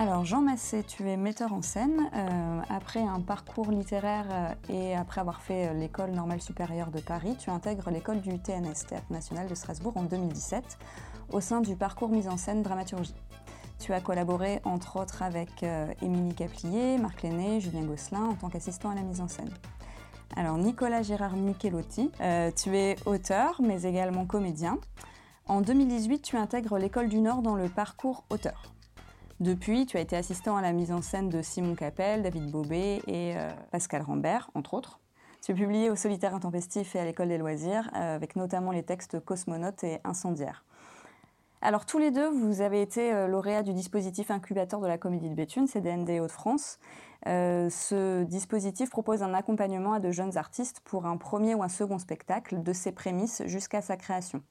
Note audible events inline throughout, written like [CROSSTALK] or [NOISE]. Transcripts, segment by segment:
Alors Jean Massé, tu es metteur en scène. Euh, après un parcours littéraire euh, et après avoir fait euh, l'école normale supérieure de Paris, tu intègres l'école du TNS, Théâtre National de Strasbourg, en 2017, au sein du parcours mise en scène dramaturgie. Tu as collaboré entre autres avec Émilie Caplier, Marc Lenné, Julien Gosselin en tant qu'assistant à la mise en scène. Alors Nicolas Gérard Michelotti, tu es auteur mais également comédien. En 2018, tu intègres l'école du Nord dans le parcours auteur. Depuis, tu as été assistant à la mise en scène de Simon Capel, David Bobet et euh, Pascal Rambert, entre autres. Tu es publié au Solitaire Intempestif et à l'École des Loisirs, euh, avec notamment les textes Cosmonautes et Incendiaires. Alors tous les deux, vous avez été euh, lauréat du dispositif incubateur de la Comédie de Béthune, CDND Hauts-de-France. ce dispositif propose un accompagnement à de jeunes artistes pour un premier ou un second spectacle, de ses prémices jusqu'à sa création.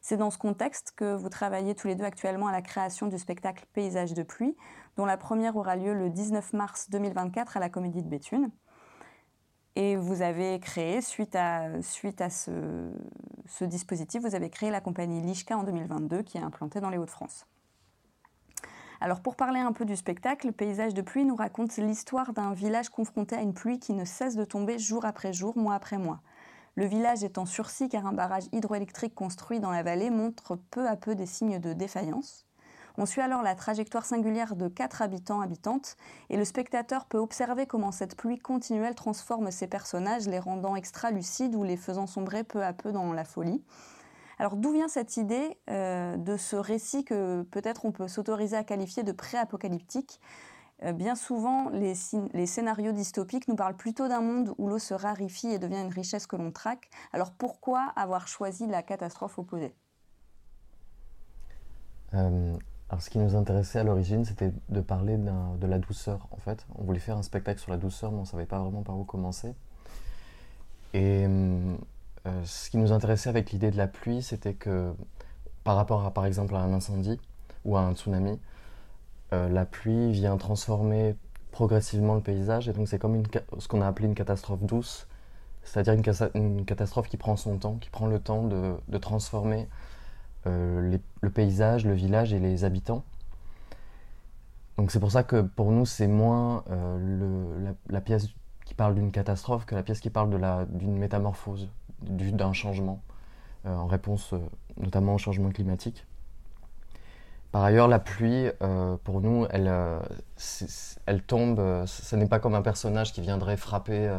C'est dans ce contexte que vous travaillez tous les deux actuellement à la création du spectacle Paysage de pluie, dont la première aura lieu le 19 mars 2024 à la Comédie de Béthune. Et vous avez créé, suite à, ce dispositif, vous avez créé la compagnie Lishka en 2022 qui est implantée dans les Hauts-de-France. Alors pour parler un peu du spectacle, Paysage de pluie nous raconte l'histoire d'un village confronté à une pluie qui ne cesse de tomber jour après jour, mois après mois. Le village est en sursis car un barrage hydroélectrique construit dans la vallée montre peu à peu des signes de défaillance. On suit alors la trajectoire singulière de quatre habitants habitantes et le spectateur peut observer comment cette pluie continuelle transforme ces personnages, les rendant extra-lucides ou les faisant sombrer peu à peu dans la folie. Alors d'où vient cette idée euh, de ce récit que peut-être on peut s'autoriser à qualifier de pré-apocalyptique? Bien souvent, les, scénarios dystopiques nous parlent plutôt d'un monde où l'eau se raréfie et devient une richesse que l'on traque. Alors pourquoi avoir choisi la catastrophe opposée? Euh, ce qui nous intéressait à l'origine, c'était de parler de la douceur, en fait. On voulait faire un spectacle sur la douceur, mais on ne savait pas vraiment par où commencer. Et euh, ce qui nous intéressait avec l'idée de la pluie, c'était que par rapport à, par exemple, à un incendie ou à un tsunami, euh, la pluie vient transformer progressivement le paysage et donc c'est comme ce qu'on a appelé une catastrophe douce, c'est-à-dire une, catastrophe qui prend son temps, qui prend le temps de, transformer euh, le paysage, le village et les habitants. Donc c'est pour ça que pour nous c'est moins euh, la, pièce qui parle d'une catastrophe que la pièce qui parle d'une métamorphose, d'un changement, en réponse notamment au changement climatique. Par ailleurs, la pluie, euh, pour nous, elle, euh, tombe. Euh, ce n'est pas comme un personnage qui viendrait frapper,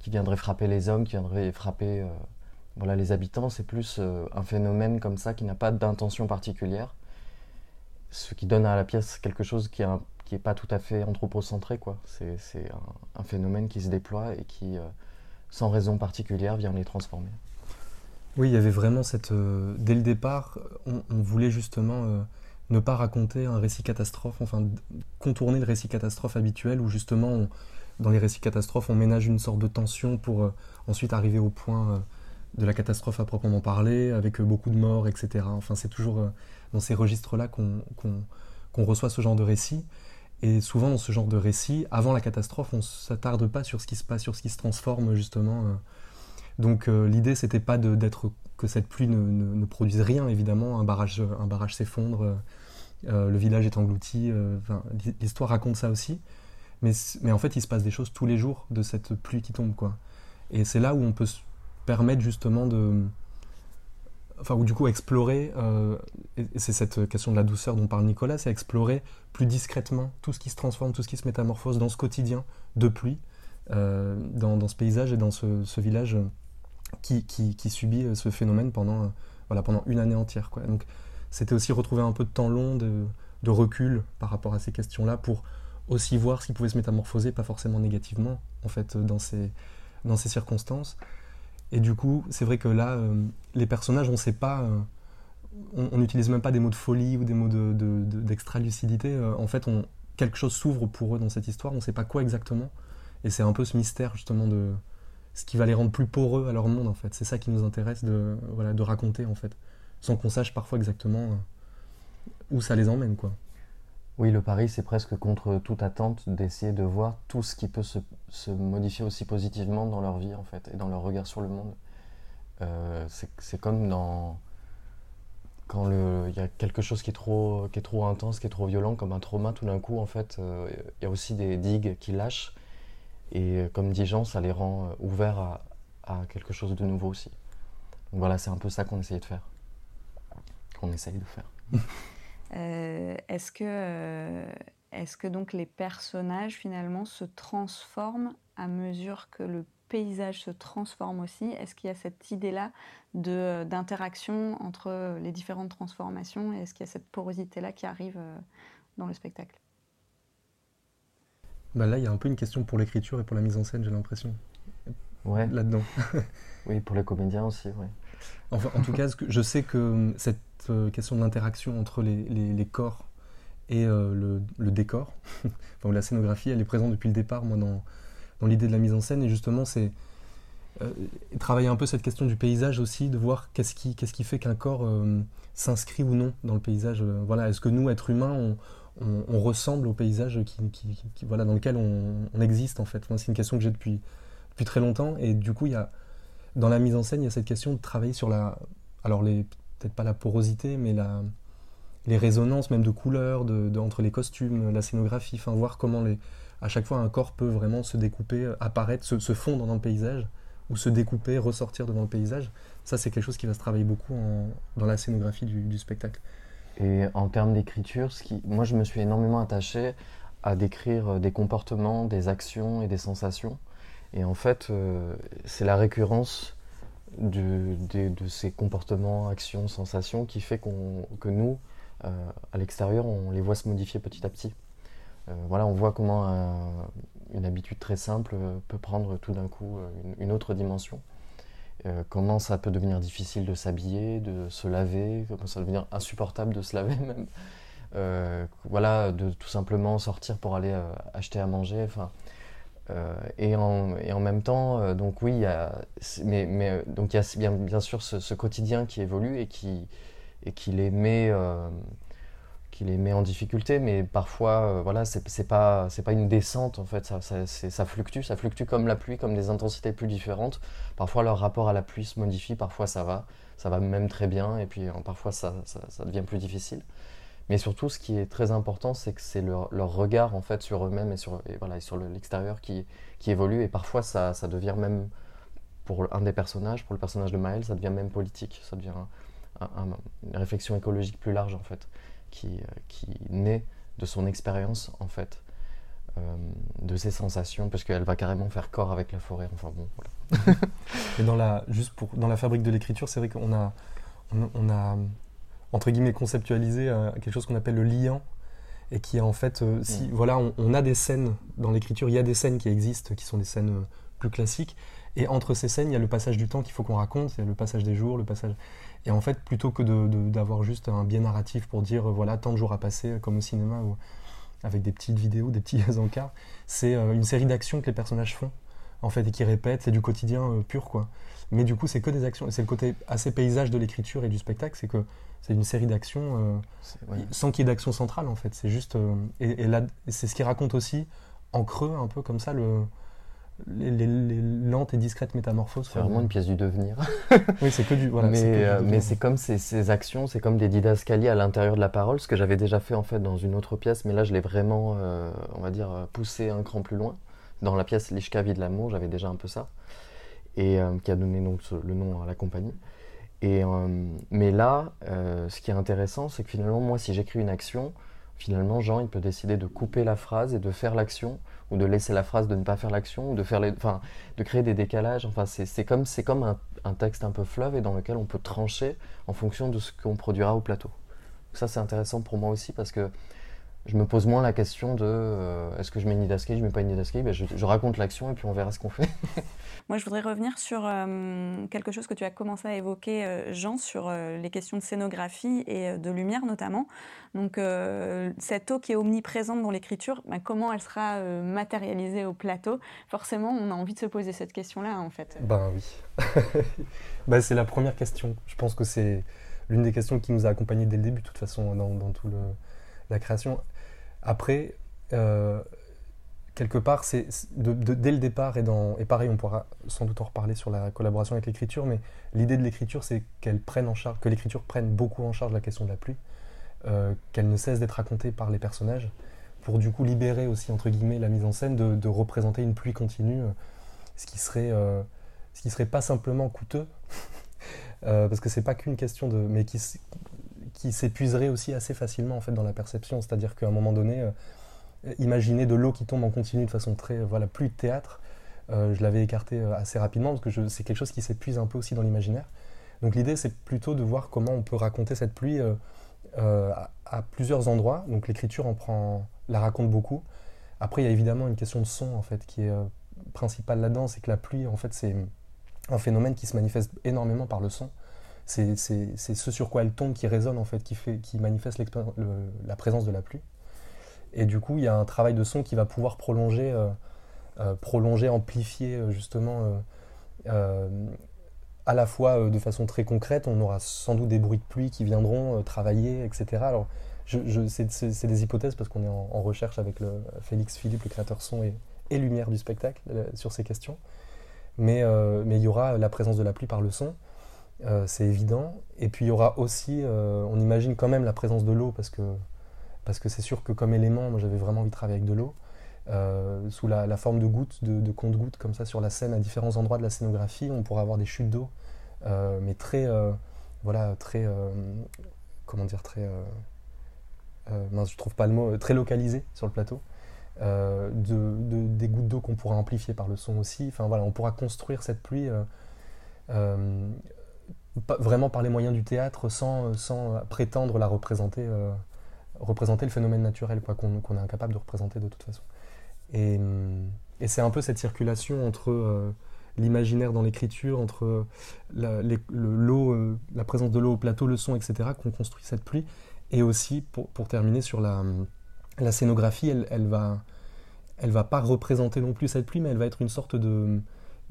qui viendrait frapper les hommes, qui viendrait frapper les habitants. C'est plus un phénomène comme ça qui n'a pas d'intention particulière. Ce qui donne à la pièce quelque chose qui n'est pas tout à fait anthropocentré. C'est un, un, phénomène qui se déploie et qui, sans raison particulière, vient les transformer. Oui, il y avait vraiment cette. Euh, dès le départ, on, voulait justement euh, ne pas raconter un récit catastrophe, enfin contourner le récit catastrophe habituel où justement, dans les récits catastrophes, on ménage une sorte de tension pour euh, ensuite arriver au point de la catastrophe à proprement parler, avec beaucoup de morts, etc. Enfin, c'est toujours dans ces registres-là qu'on reçoit ce genre de récit. Et souvent, dans ce genre de récit, avant la catastrophe, on ne s'attarde pas sur ce qui se passe, sur ce qui se transforme justement donc euh, l'idée, c'était pas que cette pluie ne, produise rien, évidemment. Un barrage, un barrage s'effondre, euh, euh, le village est englouti. L'histoire raconte ça aussi. Mais, en fait, il se passe des choses tous les jours de cette pluie qui tombe. quoi. Et c'est là où on peut se permettre justement de. Enfin, ou du coup, explorer, c'est cette question de la douceur dont parle Nicolas, c'est explorer plus discrètement tout ce qui se transforme, tout ce qui se métamorphose dans ce quotidien de pluie, dans, ce paysage et dans ce village qui, subit euh, ce phénomène pendant, euh, voilà, pendant une année entière. Quoi. Donc c'était aussi retrouver un peu de temps long, de, recul par rapport à ces questions-là pour aussi voir ce qui pouvait se métamorphoser, pas forcément négativement, en fait, dans ces, dans ces circonstances. Et du coup, c'est vrai que là, euh, les personnages, on sait pas, on n'utilise même pas des mots de folie ou des mots d'extra-lucidité. De, en fait, on, quelque chose s'ouvre pour eux dans cette histoire, on ne sait pas quoi exactement. Et c'est un peu ce mystère, justement, de, ce qui va les rendre plus poreux à leur monde en fait. C'est ça qui nous intéresse de, voilà, de raconter en fait, sans qu'on sache parfois exactement euh, où ça les emmène quoi. Oui, le pari, c'est presque contre toute attente d'essayer de voir tout ce qui peut se, modifier aussi positivement dans leur vie en fait et dans leur regard sur le monde. Euh, c'est comme dans quand il y a quelque chose qui est, trop, qui est trop intense, qui est trop violent, comme un trauma, tout d'un coup, en fait, il y a aussi des digues qui lâchent. Et comme dit Jean, ça les rend ouverts à, quelque chose de nouveau aussi. Donc voilà, c'est un peu ça qu'on essaye de faire. Qu'on essaye de faire. [LAUGHS] Euh, est-ce que, euh, est que donc les personnages finalement se transforment à mesure que le paysage se transforme aussi? Est-ce qu'il y a cette idée-là d'interaction entre les différentes transformations et est-ce qu'il y a cette porosité-là qui arrive euh, dans le spectacle? Bah Là, il y a un peu une question pour l'écriture et pour la mise en scène, j'ai l'impression. Ouais. Là-dedans. [LAUGHS] oui, pour les comédiens aussi, oui. Enfin, en tout cas, je sais que cette euh, question de l'interaction entre les, les, corps et euh, le, le, décor, [LAUGHS] enfin, la scénographie, elle est présente depuis le départ, moi, dans, dans l'idée de la mise en scène. Et justement, c'est euh, travailler un peu cette question du paysage aussi, de voir qu'est-ce qui, qu'est-ce qui fait qu'un corps s'inscrit ou non dans le paysage. voilà, est-ce que nous, êtres humains, on, on, ressemble au paysage qui, voilà, dans lequel on, existe, en fait C'est une question que j'ai depuis, très longtemps. Et du coup, il y a, dans la mise en scène, il y a cette question de travailler sur la. Alors, peut-être pas la porosité, mais les résonances même de couleurs, entre les costumes, la scénographie, enfin voir comment à chaque fois un corps peut vraiment se découper, apparaître, se, fondre dans le paysage, ou se découper, ressortir devant le paysage. Ça, c'est quelque chose qui va se travailler beaucoup dans la scénographie du, spectacle. Et en termes d'écriture, moi je me suis énormément attaché à décrire des comportements, des actions et des sensations. Et en fait, euh, c'est la récurrence de, ces comportements, actions, sensations qui fait que nous, euh, à l'extérieur, on les voit se modifier petit à petit. Euh, voilà, on voit comment une habitude très simple peut prendre tout d'un coup une, autre dimension. Comment ça peut devenir difficile de s'habiller, de se laver, comment ça peut devenir insupportable de se laver [LAUGHS] même. voilà, de tout simplement sortir pour aller acheter à manger. Enfin, euh, et, en, et, en, même temps, euh, donc oui, il y a, mais, mais, euh, donc il y a bien, bien sûr ce, quotidien qui évolue et qui, et qui les met, qui les met en difficulté, mais parfois, voilà, c'est pas, pas une descente en fait, ça, fluctue, ça fluctue comme la pluie, comme des intensités plus différentes. Parfois, leur rapport à la pluie se modifie, parfois ça va, ça va même très bien, et puis parfois ça, devient plus difficile. Mais surtout, ce qui est très important, c'est que c'est leur, regard en fait sur eux-mêmes et sur, voilà, sur l'extérieur qui, évolue. Et parfois, ça, ça, devient même, pour un des personnages, pour le personnage de Maël, ça devient même politique. Ça devient une réflexion écologique plus large en fait, qui, qui naît de son expérience en fait. Euh, de ses sensations, parce qu'elle va carrément faire corps avec la forêt. Enfin bon, voilà. [LAUGHS] et dans la, juste pour, dans la fabrique de l'écriture, c'est vrai qu'on a, on a entre guillemets conceptualiser euh, quelque chose qu'on appelle le liant et qui est en fait euh, si voilà on, a des scènes dans l'écriture il y a des scènes qui existent qui sont des scènes euh, plus classiques et entre ces scènes il y a le passage du temps qu'il faut qu'on raconte il y a le passage des jours le passage et en fait plutôt que d'avoir juste un biais narratif pour dire voilà tant de jours à passer comme au cinéma ou avec des petites vidéos des petits [LAUGHS] encarts c'est une série d'actions que les personnages font en fait et qui répètent c'est du quotidien pur quoi mais du coup c'est que des actions c'est le côté assez paysage de l'écriture et du spectacle c'est que c'est une série d'actions euh, sans qu'il y ait d'action centrale en fait. C'est juste euh, et, là c'est ce qui raconte aussi en creux un peu comme ça le les, lentes et discrètes métamorphoses. C'est vraiment une pièce du devenir. [LAUGHS] oui, c'est que du. Voilà, mais euh, c'est comme ces, ces, actions, c'est comme des didascalies à l'intérieur de la parole, ce que j'avais déjà fait en fait dans une autre pièce, mais là je l'ai vraiment, on va dire, poussé un cran plus loin. Dans la pièce Lishka de l'amour, j'avais déjà un peu ça, et qui a donné donc le nom à la compagnie. Et, euh, mais là, euh, ce qui est intéressant, c'est que finalement, moi, si j'écris une action, finalement, Jean, il peut décider de couper la phrase et de faire l'action, ou de laisser la phrase de ne pas faire l'action, ou de, faire enfin, de créer des décalages. Enfin, c'est comme, comme un, un, texte un peu fleuve et dans lequel on peut trancher en fonction de ce qu'on produira au plateau. Ça, c'est intéressant pour moi aussi parce que je me pose moins la question de euh, est-ce que je mets une didascalie, je mets pas une didascalie, ben je, raconte l'action et puis on verra ce qu'on fait. [LAUGHS] Moi, je voudrais revenir sur euh, quelque chose que tu as commencé à évoquer, euh, Jean, sur les questions de scénographie et de lumière notamment. Donc, cette eau qui est omniprésente dans l'écriture, ben, comment elle sera matérialisée au plateau? Forcément, on a envie de se poser cette question-là, en fait. Ben oui. [LAUGHS] ben, c'est la première question. Je pense que c'est l'une des questions qui nous a accompagnés dès le début, de toute façon, dans, dans la création. Après, euh, quelque part, c'est dès le départ, et, dans, et pareil, on pourra sans doute en reparler sur la collaboration avec l'écriture, mais l'idée de l'écriture, c'est qu'elle prenne en charge, que l'écriture prenne beaucoup en charge la question de la pluie, euh, qu'elle ne cesse d'être racontée par les personnages, pour du coup libérer aussi, entre guillemets, la mise en scène de, représenter une pluie continue, euh, ce qui serait, euh, ce qui serait pas simplement coûteux, [LAUGHS] parce que c'est pas qu'une question de. mais qui, qui s'épuiserait aussi assez facilement en fait dans la perception, c'est-à-dire qu'à un moment donné imaginer de l'eau qui tombe en continu de façon très, voilà, plus de théâtre. Euh, je l'avais écarté euh, assez rapidement parce que c'est quelque chose qui s'épuise un peu aussi dans l'imaginaire. Donc l'idée, c'est plutôt de voir comment on peut raconter cette pluie euh, à, plusieurs endroits. Donc l'écriture en prend, la raconte beaucoup. Après, il y a évidemment une question de son en fait qui est principale là-dedans, c'est que la pluie, en fait, c'est un phénomène qui se manifeste énormément par le son. C'est ce sur quoi elle tombe qui résonne en fait, qui, fait, qui manifeste la présence de la pluie. Et du coup, il y a un travail de son qui va pouvoir prolonger, euh, euh, prolonger amplifier euh, justement à la fois de façon très concrète. On aura sans doute des bruits de pluie qui viendront travailler, etc. Alors, c'est des hypothèses parce qu'on est en, recherche avec le Félix Philippe, le créateur son et, lumière du spectacle, sur ces questions. Mais il y aura la présence de la pluie par le son. c'est évident. Et puis il y aura aussi, on imagine quand même la présence de l'eau parce que parce que c'est sûr que comme élément, moi j'avais vraiment envie de travailler avec de l'eau, euh, sous la, forme de gouttes, de, de compte-gouttes, comme ça sur la scène, à différents endroits de la scénographie, on pourrait avoir des chutes d'eau, euh, mais très, euh, voilà, très, comment dire, très, mince, je trouve pas le mot, très localisé sur le plateau. De, des gouttes d'eau qu'on pourra amplifier par le son aussi. Enfin voilà, on pourra construire cette pluie vraiment par les moyens du théâtre sans, sans prétendre la représenter représenter le phénomène naturel quoi, qu'on, est incapable de représenter de toute façon. Et, et c'est un peu cette circulation entre euh, l'imaginaire dans l'écriture, entre la, l'eau, euh, la présence de l'eau au plateau, le son, etc., qu'on construit cette pluie. Et aussi, pour, terminer sur la, la scénographie, elle, elle va elle va pas représenter non plus cette pluie, mais elle va être une sorte de,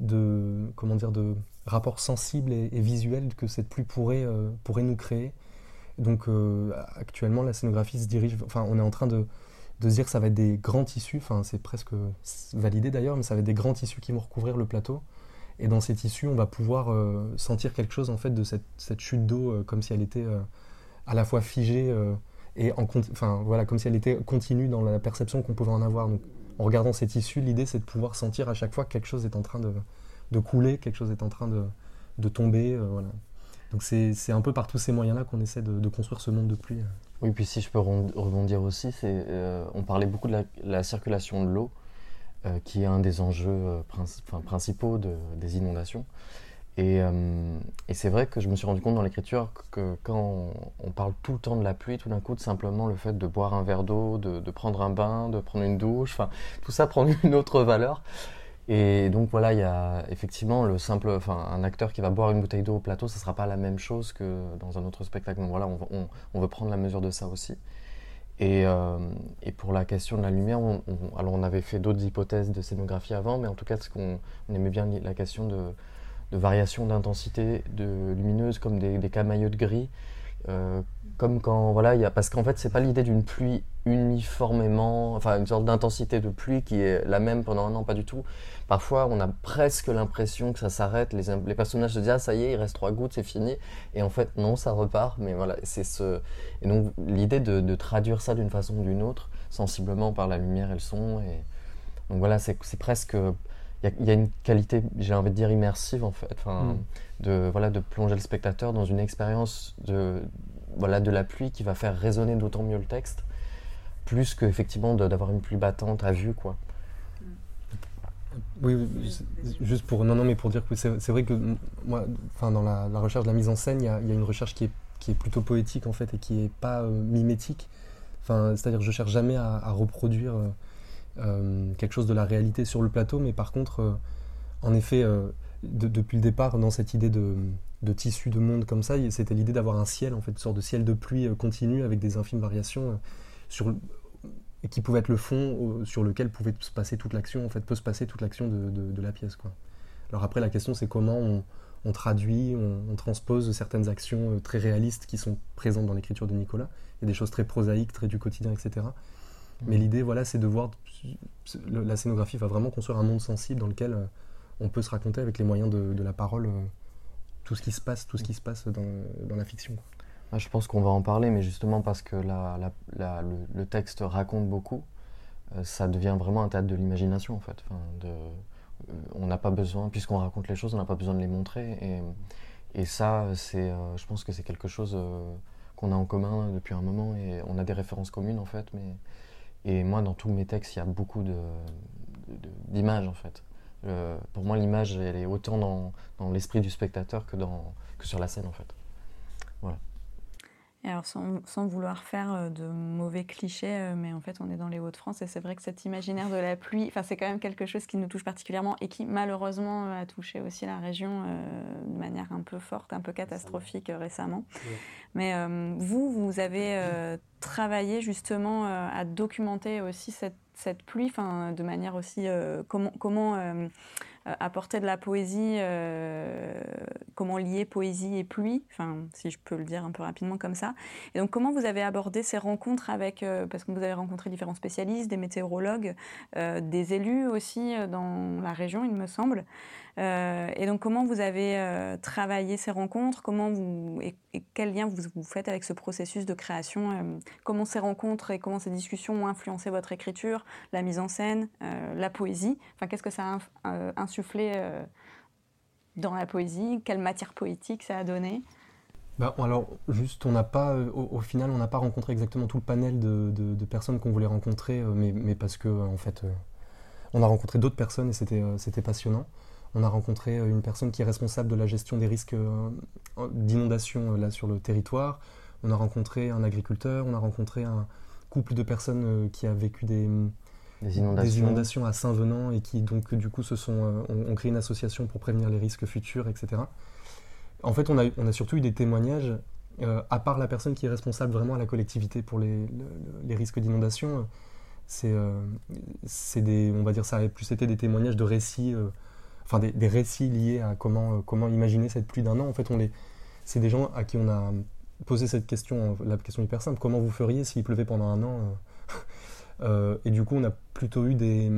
de comment dire de rapport sensible et, visuel que cette pluie pourrait, euh, pourrait nous créer donc euh, actuellement, la scénographie se dirige, enfin on est en train de, de dire que ça va être des grands tissus, enfin c'est presque validé d'ailleurs, mais ça va être des grands tissus qui vont recouvrir le plateau. Et dans ces tissus, on va pouvoir euh, sentir quelque chose en fait de cette, cette chute d'eau, euh, comme si elle était à la fois figée et en, enfin voilà, comme si elle était continue dans la perception qu'on pouvait en avoir. Donc, en regardant ces tissus, l'idée c'est de pouvoir sentir à chaque fois que quelque chose est en train de, de couler, quelque chose est en train de, de tomber. voilà. Donc c'est un peu par tous ces moyens-là qu'on essaie de, construire ce monde de pluie. Oui, puis si je peux rebondir aussi, euh, on parlait beaucoup de la, circulation de l'eau, euh, qui est un des enjeux euh, principaux des inondations. Et, c'est vrai que je me suis rendu compte dans l'écriture que quand on, parle tout le temps de la pluie, tout d'un coup, simplement le fait de boire un verre d'eau, de, de, prendre un bain, de prendre une douche, tout ça prend [LAUGHS] une autre valeur. Et donc voilà, il y a effectivement le simple, enfin un acteur qui va boire une bouteille d'eau au plateau, ça sera pas la même chose que dans un autre spectacle. Donc voilà, on, veut prendre la mesure de ça aussi. Et, euh, pour la question de la lumière, on, alors on avait fait d'autres hypothèses de scénographie avant, mais en tout cas, ce qu'on aimait bien la question de, variation d'intensité de lumineuse comme des, des de gris. Euh, comme quand voilà il y a parce qu'en fait c'est pas l'idée d'une pluie uniformément enfin une sorte d'intensité de pluie qui est la même pendant un an pas du tout. Parfois on a presque l'impression que ça s'arrête. Les, les, personnages se disent ah ça y est il reste trois gouttes c'est fini. Et en fait non ça repart. Mais voilà c'est ce et donc l'idée de, traduire ça d'une façon ou d'une autre sensiblement par la lumière et le son et donc voilà c'est presque il y, a une qualité, j'ai envie de dire, immersive en fait, enfin, mm. de, voilà, de plonger le spectateur dans une expérience de, voilà, de la pluie qui va faire résonner d'autant mieux le texte, plus qu'effectivement d'avoir une pluie battante à vue. Quoi. Oui, juste pour non non mais pour dire que c'est vrai que moi, enfin dans la, recherche de la mise en scène, il y, a, une recherche qui est, qui est plutôt poétique en fait et qui est pas euh, mimétique. Enfin, c'est-à-dire je cherche jamais à, reproduire euh, euh, quelque chose de la réalité sur le plateau, mais par contre, en effet, depuis le départ, dans cette idée de, tissu de monde comme ça, c'était l'idée d'avoir un ciel, en fait, une sorte de ciel de pluie continu avec des infimes variations sur et qui pouvait être le fond sur lequel pouvait se passer toute l'action, en fait, peut se passer toute l'action de, la pièce. Quoi. Alors après, la question, c'est comment on, traduit, on, on, transpose certaines actions très réalistes qui sont présentes dans l'écriture de Nicolas. Il y a des choses très prosaïques, très du quotidien, etc. Mais l'idée, voilà, c'est de voir. La scénographie va vraiment construire un monde sensible dans lequel euh, on peut se raconter avec les moyens de, la parole euh, tout ce qui se passe, tout ce qui se passe dans, la fiction. Ah, je pense qu'on va en parler, mais justement parce que la, le, texte raconte beaucoup, euh, ça devient vraiment un théâtre de l'imagination en fait. De, on n'a pas besoin, puisqu'on raconte les choses, on n'a pas besoin de les montrer. Et, ça, c'est, je pense que c'est quelque chose qu'on a en commun depuis un moment et on a des références communes en fait. Mais, et moi, dans tous mes textes, il y a beaucoup d'images en fait. Euh, pour moi, l'image, elle est autant dans, l'esprit du spectateur que, que sur la scène en fait. Alors sans, vouloir faire euh, de mauvais clichés, euh, mais en fait on est dans les Hauts-de-France et c'est vrai que cet imaginaire de la pluie, enfin c'est quand même quelque chose qui nous touche particulièrement et qui malheureusement a touché aussi la région euh, de manière un peu forte, un peu catastrophique récemment. Mais vous, vous avez travaillé justement à documenter aussi cette, cette pluie, enfin de manière aussi comment comment euh, apporter de la poésie, euh, comment lier poésie et pluie, enfin, si je peux le dire un peu rapidement comme ça. Et donc, comment vous avez abordé ces rencontres avec, euh, parce que vous avez rencontré différents spécialistes, des météorologues, des élus aussi dans la région, il me semble. Euh, et donc, comment vous avez euh, travaillé ces rencontres? Comment vous et, quel lien vous, vous, faites avec ce processus de création euh, Comment ces rencontres et comment ces discussions ont influencé votre écriture, la mise en scène, la poésie? Enfin, qu'est-ce que ça a insufflé dans la poésie Quelle matière poétique ça a donné? Bah, alors, juste, on n'a pas, au, final, on n'a pas rencontré exactement tout le panel de, de, personnes qu'on voulait rencontrer, mais, mais, parce que, en fait, on a rencontré d'autres personnes et c'était passionnant. On a rencontré euh, une personne qui est responsable de la gestion des risques euh, d'inondation euh, là sur le territoire. On a rencontré un agriculteur, on a rencontré un couple de personnes qui a vécu des, inondations. à Saint-Venant et qui donc du coup se sont, ont, créé une association pour prévenir les risques futurs, etc. En fait, on a, on a surtout eu des témoignages, à part la personne qui est responsable vraiment à la collectivité pour les, les risques d'inondation. c'est des, on va dire, ça a plus été des témoignages de récits enfin des, récits liés à comment, euh, comment imaginer cette pluie d'un an. En fait, on les, c'est des gens à qui on a posé cette question, la question hyper simple, comment vous feriez s'il pleuvait pendant un an euh, euh, Et du coup, on a plutôt eu des,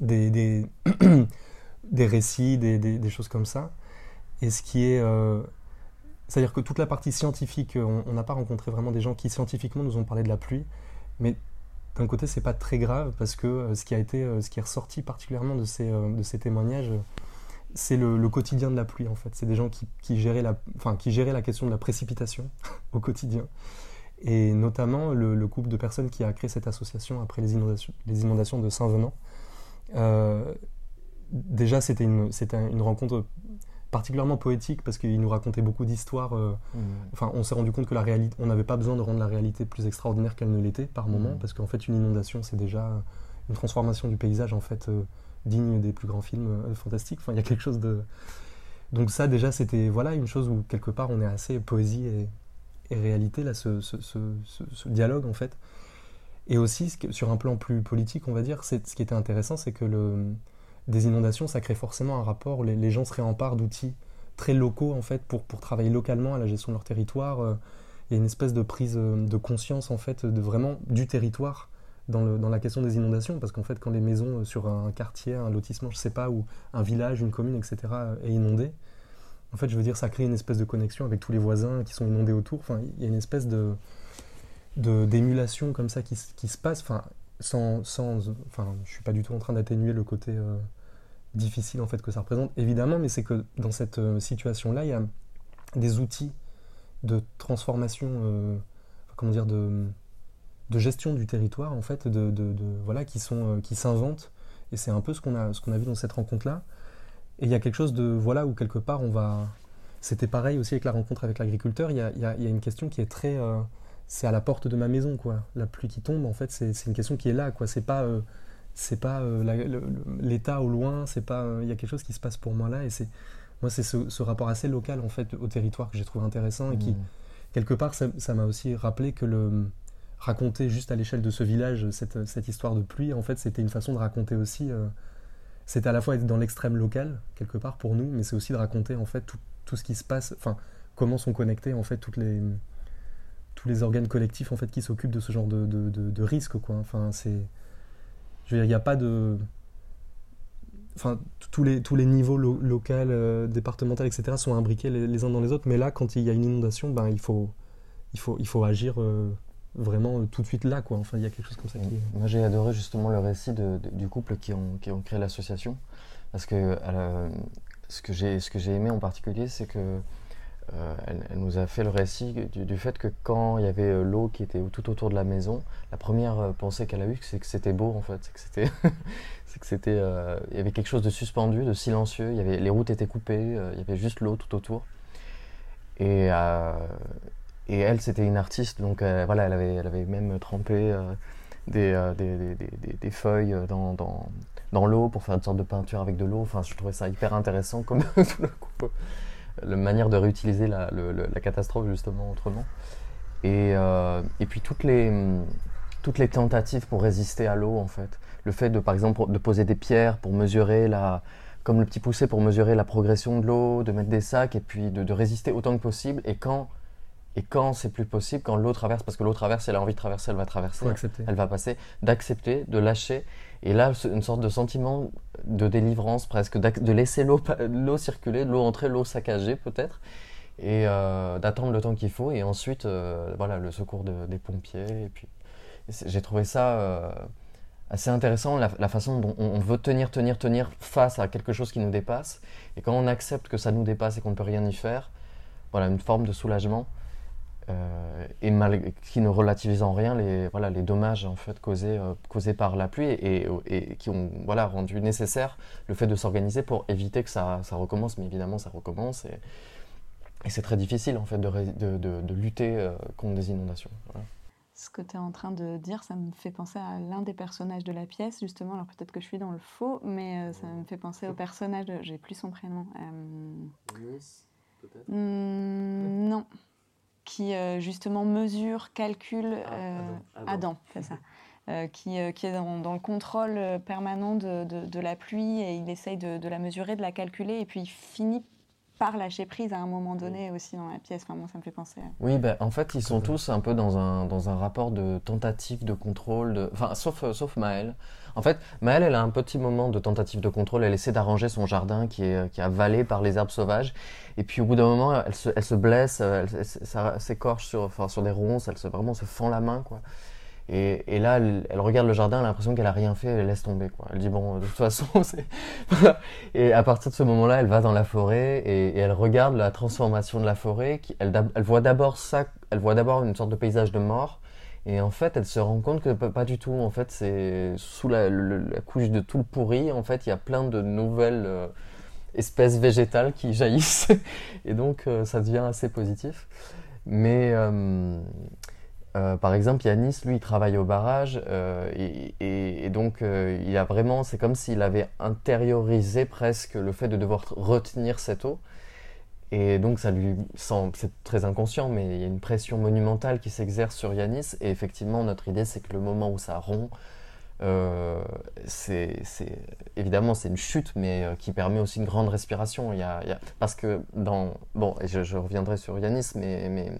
des, des, [CLEARS THROAT] récits, des, des, choses comme ça. Et ce qui est... c'est-à-dire que toute la partie scientifique, on n'a pas rencontré vraiment des gens qui scientifiquement nous ont parlé de la pluie, mais d'un côté, c'est pas très grave parce que euh, ce qui a été, euh, ce qui est ressorti particulièrement de ces, euh, de ces témoignages, c'est le, quotidien de la pluie en fait. C'est des gens qui, qui, géraient la, enfin, qui géraient la question de la précipitation [LAUGHS] au quotidien. Et notamment le, couple de personnes qui a créé cette association après les inondations, les inondations de Saint-Venant. déjà, c'était une, une rencontre particulièrement poétique parce qu'il nous racontait beaucoup d'histoires. Euh, mmh. Enfin, on s'est rendu compte que la réalité, on n'avait pas besoin de rendre la réalité plus extraordinaire qu'elle ne l'était par moment, mmh. parce qu'en fait, une inondation, c'est déjà une transformation du paysage en fait euh, digne des plus grands films euh, fantastiques. Enfin, il y a quelque chose de. Donc ça, déjà, c'était voilà une chose où quelque part, on est assez poésie et, réalité là, ce, ce, dialogue en fait. Et aussi, sur un plan plus politique, on va dire, ce qui était intéressant, c'est que le des inondations, ça crée forcément un rapport. Les, les gens se réemparent d'outils très locaux en fait pour, pour travailler localement à la gestion de leur territoire. Euh, il y a une espèce de prise euh, de conscience en fait de vraiment du territoire dans, le, dans la question des inondations parce qu'en fait quand les maisons euh, sur un quartier, un lotissement, je sais pas, ou un village, une commune, etc. est inondé, en fait je veux dire ça crée une espèce de connexion avec tous les voisins qui sont inondés autour. Enfin il y a une espèce de d'émulation comme ça qui, se passe. Enfin sans, sans, enfin, je suis pas du tout en train d'atténuer le côté difficile en fait que ça représente, évidemment, mais c'est que dans cette euh, situation-là, il y a des outils de transformation, euh, comment dire, de, de, gestion du territoire en fait, de, de, voilà, qui sont, euh, qui s'inventent. Et c'est un peu ce qu'on a, ce qu'on a vu dans cette rencontre-là. Et il y a quelque chose de voilà où quelque part on va. C'était pareil aussi avec la rencontre avec l'agriculteur. Il y a, y a, une question qui est très, c'est à la porte de ma maison quoi. La pluie qui tombe, en fait, c'est une question qui est là quoi. C'est pas c'est pas euh, l'état au loin, c'est pas euh, il y a quelque chose qui se passe pour moi là et c'est moi c'est ce, rapport assez local en fait au territoire que j'ai trouvé intéressant et qui mmh. quelque part ça m'a aussi rappelé que le raconter juste à l'échelle de ce village cette, cette, histoire de pluie en fait c'était une façon de raconter aussi euh, c'est à la fois être dans l'extrême local quelque part pour nous mais c'est aussi de raconter en fait tout, tout, ce qui se passe enfin comment sont connectés en fait toutes les tous les organes collectifs en fait qui s'occupent de ce genre de, de, de, risque quoi. Enfin c'est, je veux dire, il n'y a pas de, enfin tous les tous les niveaux lo local, euh, départemental, etc. sont imbriqués les, uns dans les autres. Mais là, quand il y a une inondation, ben il faut il faut il faut agir. Euh, vraiment tout de suite là quoi enfin il y a quelque chose comme ça moi j'ai adoré justement le récit du couple qui ont, qui ont créé l'association parce que ce que j'ai ce que j'ai aimé en particulier c'est que euh, elle, nous a fait le récit du, fait que quand il y avait euh, l'eau qui était tout autour de la maison, la première euh, pensée qu'elle a eue, c'est que c'était beau en fait, c'est que c'était, [LAUGHS] c'est que c'était, il y avait quelque chose de suspendu, de silencieux. Il y avait, les routes étaient coupées, il y avait juste l'eau tout autour. Et, et elle, c'était une artiste, donc voilà, elle avait, elle avait même trempé des, des, des, des, feuilles dans, dans, dans l'eau pour faire une sorte de peinture avec de l'eau. Enfin, je trouvais ça hyper intéressant comme [LAUGHS] tout le coup la manière de réutiliser la, catastrophe justement autrement. Et, euh, et, puis toutes les, toutes les tentatives pour résister à l'eau en fait. Le fait de par exemple de poser des pierres pour mesurer la, comme le petit poussé pour mesurer la progression de l'eau, de mettre des sacs et puis de, de résister autant que possible. Et quand et quand c'est plus possible, quand l'eau traverse, parce que l'eau traverse, elle a envie de traverser, elle va traverser, elle va passer, d'accepter, de lâcher. Et là, une sorte de sentiment de délivrance presque, de laisser l'eau circuler, l'eau entrer, l'eau saccager peut-être, et euh, d'attendre le temps qu'il faut, et ensuite, euh, voilà, le secours des pompiers. Et puis, j'ai trouvé ça euh, assez intéressant, la, la, façon dont on veut tenir, tenir, tenir face à quelque chose qui nous dépasse, et quand on accepte que ça nous dépasse et qu'on ne peut rien y faire, voilà, une forme de soulagement. Euh, et qui ne relativise en rien les, voilà, les dommages en fait, causés, euh, causés par la pluie et, et, qui ont voilà, rendu nécessaire le fait de s'organiser pour éviter que ça, ça, recommence. Mais évidemment, ça recommence et, et c'est très difficile en fait, de, de, de, lutter euh, contre des inondations. Ce que tu es en train de dire, ça me fait penser à l'un des personnages de la pièce, justement. Alors peut-être que je suis dans le faux, mais ça me fait penser au personnage, j'ai plus son prénom. peut-être? Hmm, Non qui euh, justement mesure, calcule ah, euh, Adam, c'est ça. Euh, qui, qui, est dans, le contrôle permanent de, de, la pluie et il essaye de, de, la mesurer, de la calculer et puis il finit par lâcher prise à un moment donné aussi dans la pièce. Enfin, moi, ça me fait penser. Oui, ben, en fait, ils sont tous un peu dans un, dans un rapport de tentative de contrôle, de... enfin, sauf, sauf Maëlle. En fait, Maëlle, elle a un petit moment de tentative de contrôle. Elle essaie d'arranger son jardin qui est, qui est avalé par les herbes sauvages. Et puis, au bout d'un moment, elle se, elle se blesse, elle, s'écorche sur, enfin, sur des ronces, elle se, vraiment se fend la main, quoi. Et, là, elle, regarde le jardin, elle a l'impression qu'elle a rien fait, elle laisse tomber. Quoi. Elle dit bon, de toute façon, [LAUGHS] c'est. et à partir de ce moment-là, elle va dans la forêt et, elle regarde la transformation de la forêt. Elle, voit d'abord ça, elle voit d'abord une sorte de paysage de mort. Et en fait, elle se rend compte que pas, du tout. En fait, c'est sous la, couche de tout le pourri. En fait, il y a plein de nouvelles euh, espèces végétales qui jaillissent. [LAUGHS] et donc, euh, ça devient assez positif. Mais euh, euh, par exemple, Yanis, lui, il travaille au barrage euh, et, donc euh, il a vraiment, c'est comme s'il avait intériorisé presque le fait de devoir retenir cette eau. Et donc ça lui c'est très inconscient, mais il y a une pression monumentale qui s'exerce sur Yanis. Et effectivement, notre idée, c'est que le moment où ça rompt, c'est évidemment c'est une chute, mais qui permet aussi une grande respiration. Il y a, parce que dans bon, et je, reviendrai sur Yanis, mais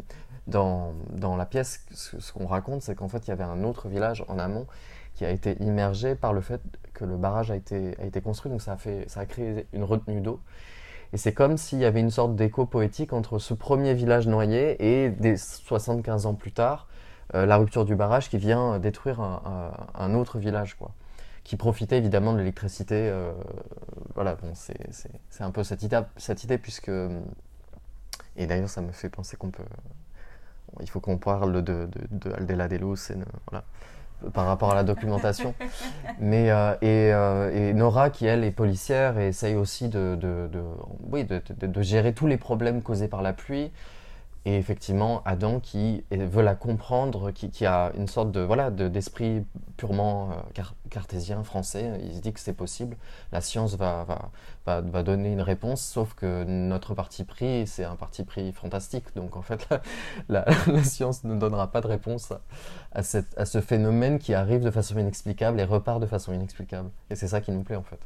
dans, la pièce, ce, qu'on raconte, c'est qu'en fait, il y avait un autre village en amont qui a été immergé par le fait que le barrage a été, construit. Donc ça a, fait, ça a créé une retenue d'eau. Et c'est comme s'il y avait une sorte d'écho poétique entre ce premier village noyé et des 75 ans plus tard, euh, la rupture du barrage qui vient détruire un, autre village, quoi. Qui profitait évidemment de l'électricité. Euh, voilà, c'est un peu cette idée, cette idée puisque. Et d'ailleurs, ça me fait penser qu'on peut il faut qu'on parle de, de, Aldela Delos voilà, par rapport à la documentation. [LAUGHS] Mais, euh, et, euh, et, Nora, qui elle est policière, et essaye aussi de, oui, de, gérer tous les problèmes causés par la pluie, et effectivement, Adam qui veut la comprendre, qui, a une sorte de voilà d'esprit purement euh, cartésien français. Il se dit que c'est possible. La science va, va, va, donner une réponse, sauf que notre parti pris, c'est un parti pris fantastique. Donc en fait, [LAUGHS] la, science ne donnera pas de réponse à, cette, à ce phénomène qui arrive de façon inexplicable et repart de façon inexplicable. Et c'est ça qui nous plaît en fait.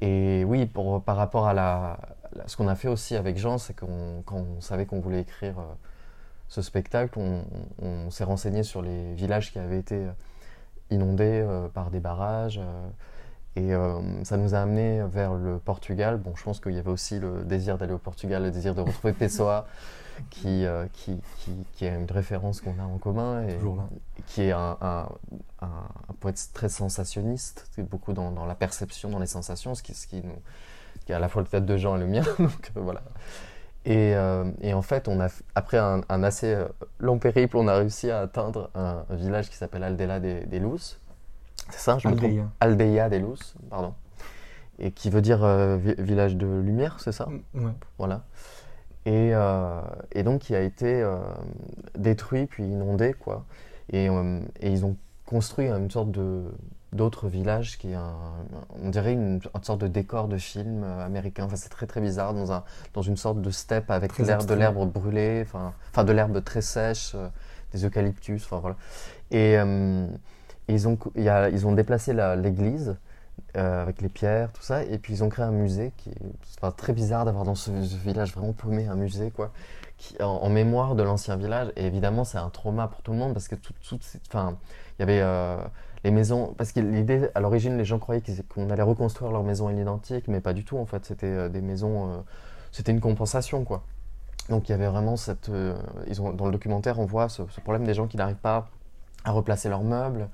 Et oui, pour, par rapport à la, ce qu'on a fait aussi avec Jean, c'est qu'on quand on savait qu'on voulait écrire euh, ce spectacle, on, s'est renseigné sur les villages qui avaient été inondés par des barrages. et ça nous a amené vers le Portugal. Bon, je pense qu'il y avait aussi le désir d'aller au Portugal, le désir de retrouver [LAUGHS] Pessoa. Qui, euh, qui, qui, qui, est une référence qu'on a en commun et qui est un, un, un, poète très sensationniste, beaucoup dans, dans, la perception, dans les sensations, ce qui, ce qui, nous, qui est à la fois le tête de Jean et le mien. [LAUGHS] donc, euh, voilà. Et, euh, et, en fait, on a, après un, assez long périple, on a réussi à atteindre un, village qui s'appelle Aldela des, des Luz. C'est ça, je Aldeia. me trompe? Aldeia des Luz, pardon. Et qui veut dire village de lumière, c'est ça? Mm, Ouais. Voilà. Et, euh, et, donc qui a été euh, détruit puis inondé quoi. Et, euh, et, ils ont construit une sorte de d'autres villages qui est un, on dirait une, sorte de décor de film américain. Enfin c'est très très bizarre dans un dans une sorte de steppe avec de l'herbe brûlée, enfin enfin de l'herbe très sèche, des eucalyptus, enfin voilà. Et, ils ont y a, ils ont déplacé l'église euh, avec les pierres, tout ça. Et puis ils ont créé un musée qui est très bizarre d'avoir dans ce, village vraiment paumé un musée, quoi, qui, en, mémoire de l'ancien village. Et évidemment, c'est un trauma pour tout le monde parce que tout, tout enfin, il y avait euh, les maisons. Parce que l'idée, à l'origine, les gens croyaient qu'on allait reconstruire leur maison à mais pas du tout en fait. C'était euh, des maisons, c'était une compensation, quoi. Donc il y avait vraiment cette. ils ont, dans le documentaire, on voit ce problème des gens qui n'arrivent pas à replacer leurs meubles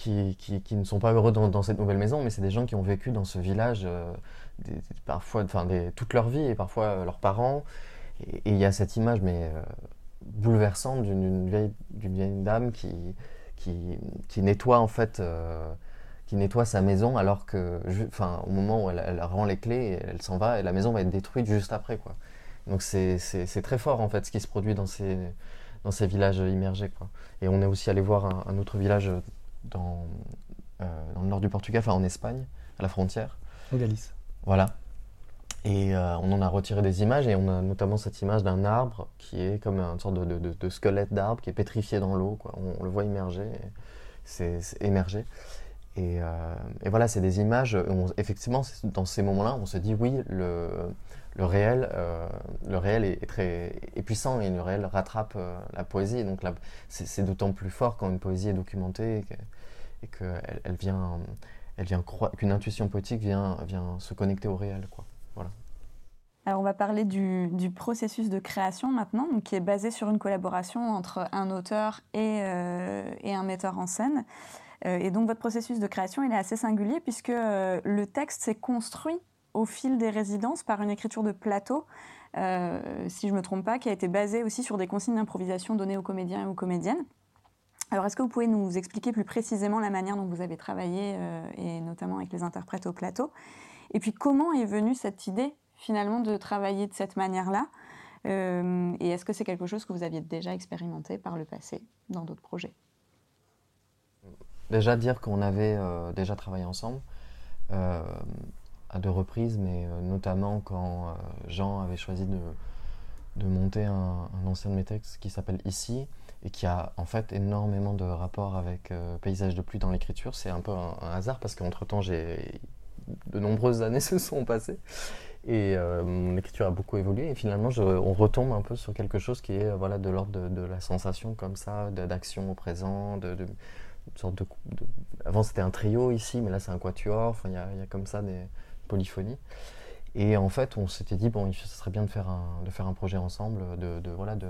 qui, ne sont pas heureux dans, cette nouvelle maison, mais c'est des gens qui ont vécu dans ce village euh, parfois, enfin, toute leur vie et parfois euh, leurs parents. Et il y a cette image, mais euh, bouleversante d'une vieille, dame qui, nettoie en fait, qui nettoie sa maison alors que, enfin, au moment où elle, rend les clés, elle s'en va et la maison va être détruite juste après, quoi. Donc c'est très fort en fait ce qui se produit dans ces, villages immergés, quoi. Et on est aussi allé voir un autre village dans, euh, dans le nord du Portugal, enfin en Espagne, à la frontière. En Galice. Voilà. Et euh, on en a retiré des images, et on a notamment cette image d'un arbre qui est comme une sorte de, de, squelette d'arbre qui est pétrifié dans l'eau. On, on, le voit immerger, c'est émerger. Et, euh, et, voilà, c'est des images. effectivement, dans ces moments-là, on se dit oui, le, le réel, le réel est, très puissant et le réel rattrape la poésie. Donc c'est d'autant plus fort quand une poésie est documentée et qu'elle elle vient, qu'une intuition poétique vient, se connecter au réel. Voilà. Alors on va parler du, processus de création maintenant, qui est basé sur une collaboration entre un auteur et, euh, et un metteur en scène. Euh, et donc votre processus de création, il est assez singulier puisque euh, le texte s'est construit au fil des résidences par une écriture de plateau, si je ne me trompe pas, qui a été basée aussi sur des consignes d'improvisation données aux comédiens et aux comédiennes. Alors, est-ce que vous pouvez nous expliquer plus précisément la manière dont vous avez travaillé, euh, et notamment avec les interprètes au plateau? Et puis, comment est venue cette idée, finalement, de travailler de cette manière-là? Euh, Et est-ce que c'est quelque chose que vous aviez déjà expérimenté par le passé dans d'autres projets? Déjà, dire qu'on avait euh, déjà travaillé ensemble à deux reprises, mais notamment quand Jean avait choisi de, de monter un, ancien de mes textes qui s'appelle Ici et qui a en fait énormément de rapports avec euh, Paysage de pluie dans l'écriture. C'est un peu un, hasard parce qu'entre-temps, j'ai de nombreuses années [LAUGHS] se sont passées et euh, mon écriture a beaucoup évolué et finalement on retombe un peu sur quelque chose qui est voilà, de l'ordre de, la sensation comme ça, d'action au présent, de, de, sorte de, Avant c'était un trio ici, mais là c'est un quatuor, il y, y a comme ça des polyphonies. Et en fait, on s'était dit, bon, ce serait bien de faire un, de faire un projet ensemble, de, voilà, de,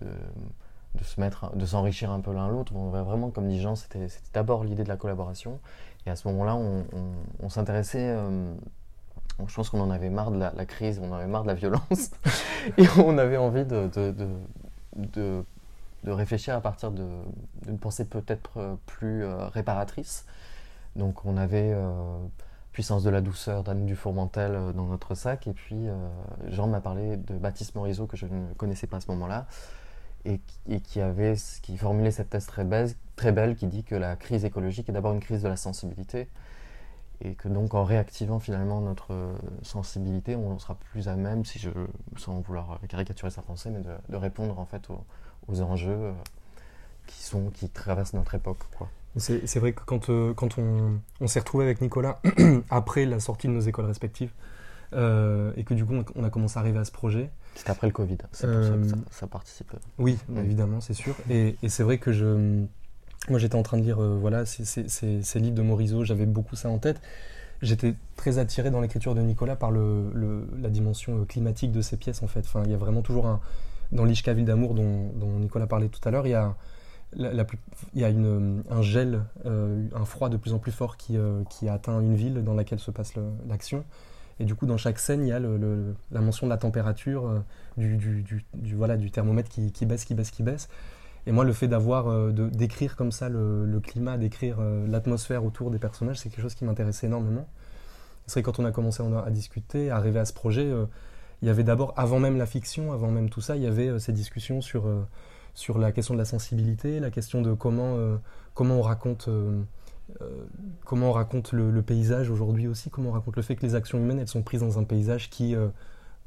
de, se mettre, de s'enrichir un peu l'un l'autre. vraiment, comme dit Jean, c'était d'abord l'idée de la collaboration. Et à ce moment-là, on, s'intéressait. Euh, je pense qu'on en avait marre de la, crise, on en avait marre de la violence, [LAUGHS] et on avait envie de, de, de, réfléchir à partir d'une pensée peut-être plus euh, réparatrice. Donc on avait euh, Puissance de la douceur d'Anne Dufourmentel dans notre sac, et puis Jean m'a parlé de Baptiste Morisot que je ne connaissais pas à ce moment-là, et, qui, avait, qui formulait cette thèse très belle, qui dit que la crise écologique est d'abord une crise de la sensibilité et que donc en réactivant finalement notre sensibilité, on sera plus à même, si je, sans vouloir caricaturer sa pensée, mais de, répondre en fait aux, enjeux euh, qui, sont, qui traversent notre époque. C'est, vrai que quand, euh, quand on, on s'est retrouvé avec Nicolas [CLEARS THROAT] après la sortie de nos écoles respectives, euh, et que du coup on a commencé à arriver à ce projet, C'était après le Covid, c'est pour ça que ça, ça participe. Oui, évidemment, c'est sûr. Et, et c'est vrai que je, moi j'étais en train de lire voilà, ces, ces, ces, livres de Morisot, j'avais beaucoup ça en tête. J'étais très attiré dans l'écriture de Nicolas par le, le, la dimension climatique de ces pièces en fait. Enfin, il y a vraiment toujours un... Dans l'Ishka Ville d'amour dont, dont, Nicolas parlait tout à l'heure, il y a il y a un gel, euh, un froid de plus en plus fort qui, euh, qui, atteint une ville dans laquelle se passe l'action. Et du coup, dans chaque scène, il y a la mention de la température, euh, du, voilà, du thermomètre qui, baisse, qui baisse, qui baisse. Et moi, le fait d'avoir, d'écrire comme ça le, climat, d'écrire l'atmosphère autour des personnages, c'est quelque chose qui m'intéressait énormément. C'est vrai quand on a commencé à discuter, à rêver à ce projet, il y avait d'abord, avant même la fiction, avant même tout ça, il y avait ces discussions sur sur la question de la sensibilité, la question de comment, euh, comment on raconte, euh, euh, comment on raconte le, paysage aujourd'hui aussi, comment on raconte le fait que les actions humaines elles sont prises dans un paysage qui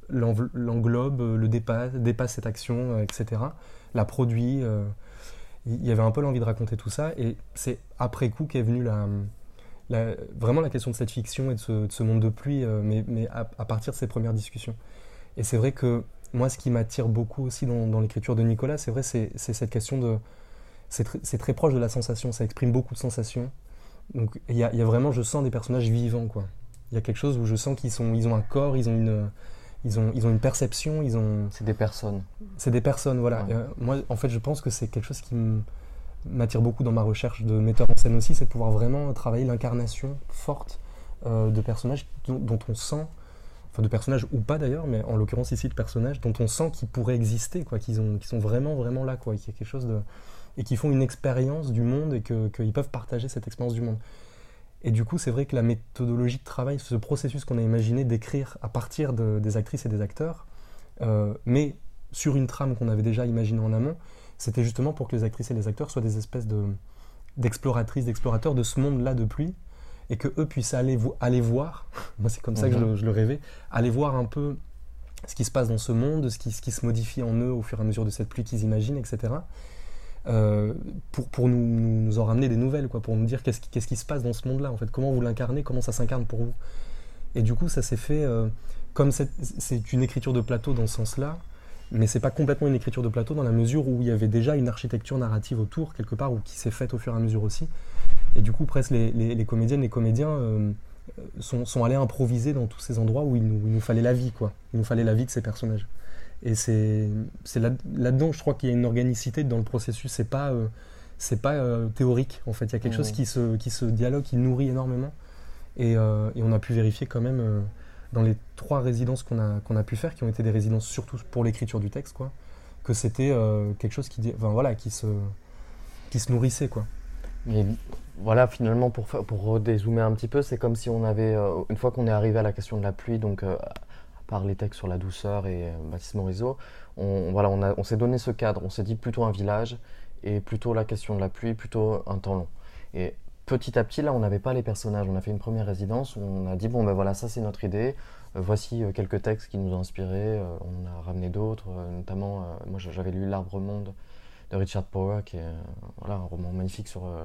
l'englobe, le dépasse, dépasse cette action, etc. La produit. il y avait un peu l'envie de raconter tout ça, et c'est après coup qu'est venue la, vraiment la question de cette fiction et de ce, monde de pluie, mais, à, partir de ces premières discussions. Et c'est vrai que moi, ce qui m'attire beaucoup aussi dans, l'écriture de Nicolas, c'est vrai, c'est cette question de. C'est très proche de la sensation, ça exprime beaucoup de sensations. Donc, il y, a, vraiment, je sens des personnages vivants, quoi. Il y a quelque chose où je sens qu'ils ils ont un corps, ils ont une. Ils ont, ils ont une perception, ils ont... C'est des personnes. C'est des personnes, voilà. Euh, moi, en fait, je pense que c'est quelque chose qui m'attire beaucoup dans ma recherche de metteur en scène aussi, c'est de pouvoir vraiment travailler l'incarnation forte euh, de personnages dont on sent de personnages ou pas d'ailleurs, mais en l'occurrence ici de personnages dont on sent qu'ils pourraient exister, quoi, qu'ils ont, sont vraiment vraiment là, quoi, qu'il y a quelque chose de et qui font une expérience du monde et qu'ils peuvent partager cette expérience du monde. Et du coup, c'est vrai que la méthodologie de travail, ce processus qu'on a imaginé d'écrire à partir des actrices et des acteurs, euh, mais sur une trame qu'on avait déjà imaginée en amont, c'était justement pour que les actrices et les acteurs soient des espèces de d'exploratrices, d'explorateurs de ce monde-là de pluie, et que eux puissent aller, aller voir, [LAUGHS] moi c'est comme ça que je, le, rêvais, aller voir un peu ce qui se passe dans ce monde, ce qui, ce qui se modifie en eux au fur et à mesure de cette pluie qu'ils imaginent, etc. Euh, pour, pour nous, nous, en ramener des nouvelles, quoi, pour nous dire qu'est-ce qui, qu'est-ce qui se passe dans ce monde-là, en fait, comment vous l'incarnez, comment ça s'incarne pour vous. Et du coup, ça s'est fait euh, comme c'est une écriture de plateau dans ce sens-là, mais c'est pas complètement une écriture de plateau dans la mesure où il y avait déjà une architecture narrative autour, quelque part, ou qui s'est faite au fur et à mesure aussi. Et du coup, presque les, les, comédiennes, les comédiens euh, sont, sont, allés improviser dans tous ces endroits où il nous, il nous, fallait la vie, quoi. Il nous fallait la vie de ces personnages. Et c'est là, là-dedans, je crois qu'il y a une organicité dans le processus. C'est pas, euh, c'est pas euh, théorique, en fait. Il y a quelque chose qui se, qui se dialogue, qui nourrit énormément. Et, et on a pu vérifier quand même dans les trois résidences qu'on a, qu'on a pu faire, qui ont été des résidences surtout pour l'écriture du texte, quoi, que c'était quelque chose qui, enfin, voilà, qui, se, qui se nourrissait. Quoi. Mais voilà, finalement, pour, pour dézoomer un petit peu, c'est comme si on avait, euh, une fois qu'on est arrivé à la question de la pluie, donc euh, par les textes sur la douceur et euh, Baptiste Morisot, on, voilà, on, s'est donné ce cadre, on s'est dit plutôt un village et plutôt la question de la pluie, plutôt un temps long. Et petit à petit, là, on n'avait pas les personnages. On a fait une première résidence on a dit bon, ben voilà, ça c'est notre idée. voici quelques textes qui nous ont inspirés. on a ramené d'autres, notamment, moi j'avais lu L'Arbre Monde de Richard Power, qui est voilà, un roman magnifique sur, euh,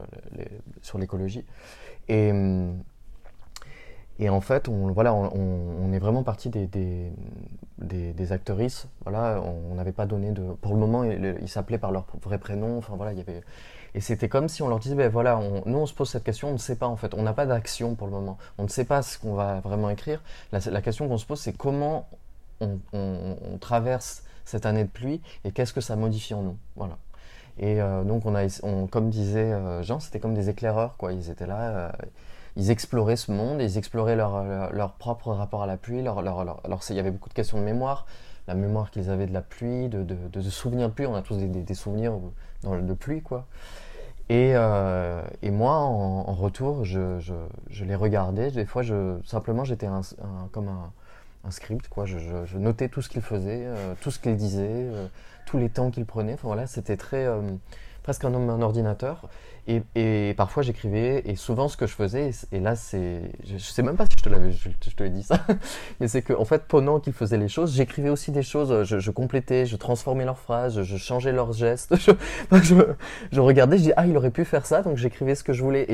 sur l'écologie. Et, hum, et en fait, on, voilà, on, est vraiment parti des, des, actrices. Voilà, on n'avait pas donné de. Pour le moment, ils s'appelaient par leur vrai prénom. Enfin voilà, il y avait. Et c'était comme si on leur disait, ben voilà, nous on se pose cette question, on ne sait pas en fait, on n'a pas d'action pour le moment, on ne sait pas ce qu'on va vraiment écrire. La, la question qu'on se pose, c'est comment on, on, traverse cette année de pluie et qu'est-ce que ça modifie en nous. Voilà. Et euh, donc, on a, comme disait euh, Jean, c'était comme des éclaireurs, quoi. Ils étaient là, euh, ils exploraient ce monde, ils exploraient leur, leur, propre rapport à la pluie. Leur, alors, il y avait beaucoup de questions de mémoire, la mémoire qu'ils avaient de la pluie, de, de, de, de pluie. On a tous des, des, souvenirs de pluie, quoi. Et, et moi, en, retour, je, je, les regardais. Des fois, je, simplement, j'étais un, comme un, script, quoi. Je notais tout ce qu'ils faisaient, tout ce qu'ils disaient tous les temps qu'il prenait. Enfin, voilà, c'était très. Euh, presque un, ordinateur. Et, parfois j'écrivais, et souvent ce que je faisais, et là c'est, je, sais même pas si je te l'avais, je, te l'ai dit ça, [LAUGHS] mais c'est que en fait pendant qu'il faisait les choses, j'écrivais aussi des choses, je, je, complétais, je transformais leurs phrases, je, changeais leurs gestes, [LAUGHS] je, je, regardais, je dis ah il aurait pu faire ça, donc j'écrivais ce que je voulais,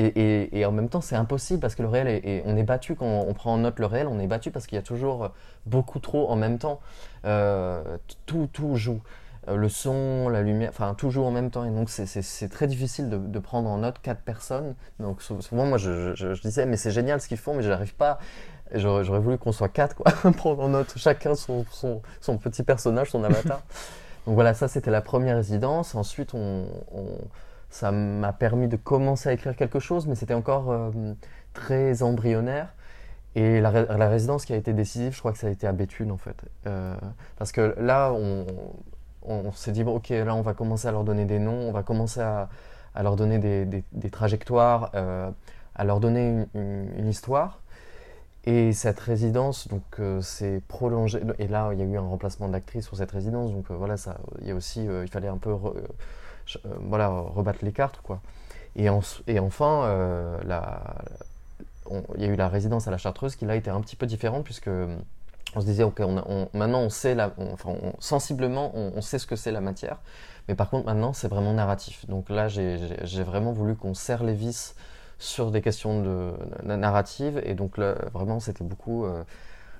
et, en même temps c'est impossible parce que le réel, on est battu quand on prend en note le réel, on est battu parce qu'il y a toujours beaucoup trop en même temps, euh, tout tout joue. Euh, le son, la lumière, enfin toujours en même temps. Et donc c'est très difficile de, prendre en note quatre personnes. Donc souvent moi je, disais mais c'est génial ce qu'ils font, mais j'arrive pas. J'aurais voulu qu'on soit quatre quoi, [LAUGHS] prendre en note chacun son, son, petit personnage, son avatar. [LAUGHS] donc voilà, ça c'était la première résidence. Ensuite on, ça m'a permis de commencer à écrire quelque chose, mais c'était encore euh, très embryonnaire. Et la, résidence qui a été décisive, je crois que ça a été à Béthune en fait. Euh, parce que là, on, on, s'est dit, bon, ok, là, on va commencer à leur donner des noms, on va commencer à, leur donner des, trajectoires, euh, à leur donner une, histoire. Et cette résidence, donc, euh, s'est prolongée. Et là, il y a eu un remplacement d'actrice sur cette résidence. Donc, euh, voilà, ça, il y a aussi, il fallait un peu, voilà, rebattre les cartes, quoi. Et, et enfin, il y a eu la résidence à la Chartreuse qui là été un petit peu différente puisque on se disait, ok, maintenant on sait, la, enfin, sensiblement, on, sait ce que c'est la matière, mais par contre maintenant c'est vraiment narratif. Donc là, j'ai vraiment voulu qu'on serre les vis sur des questions de, narrative, et donc là, vraiment c'était beaucoup euh,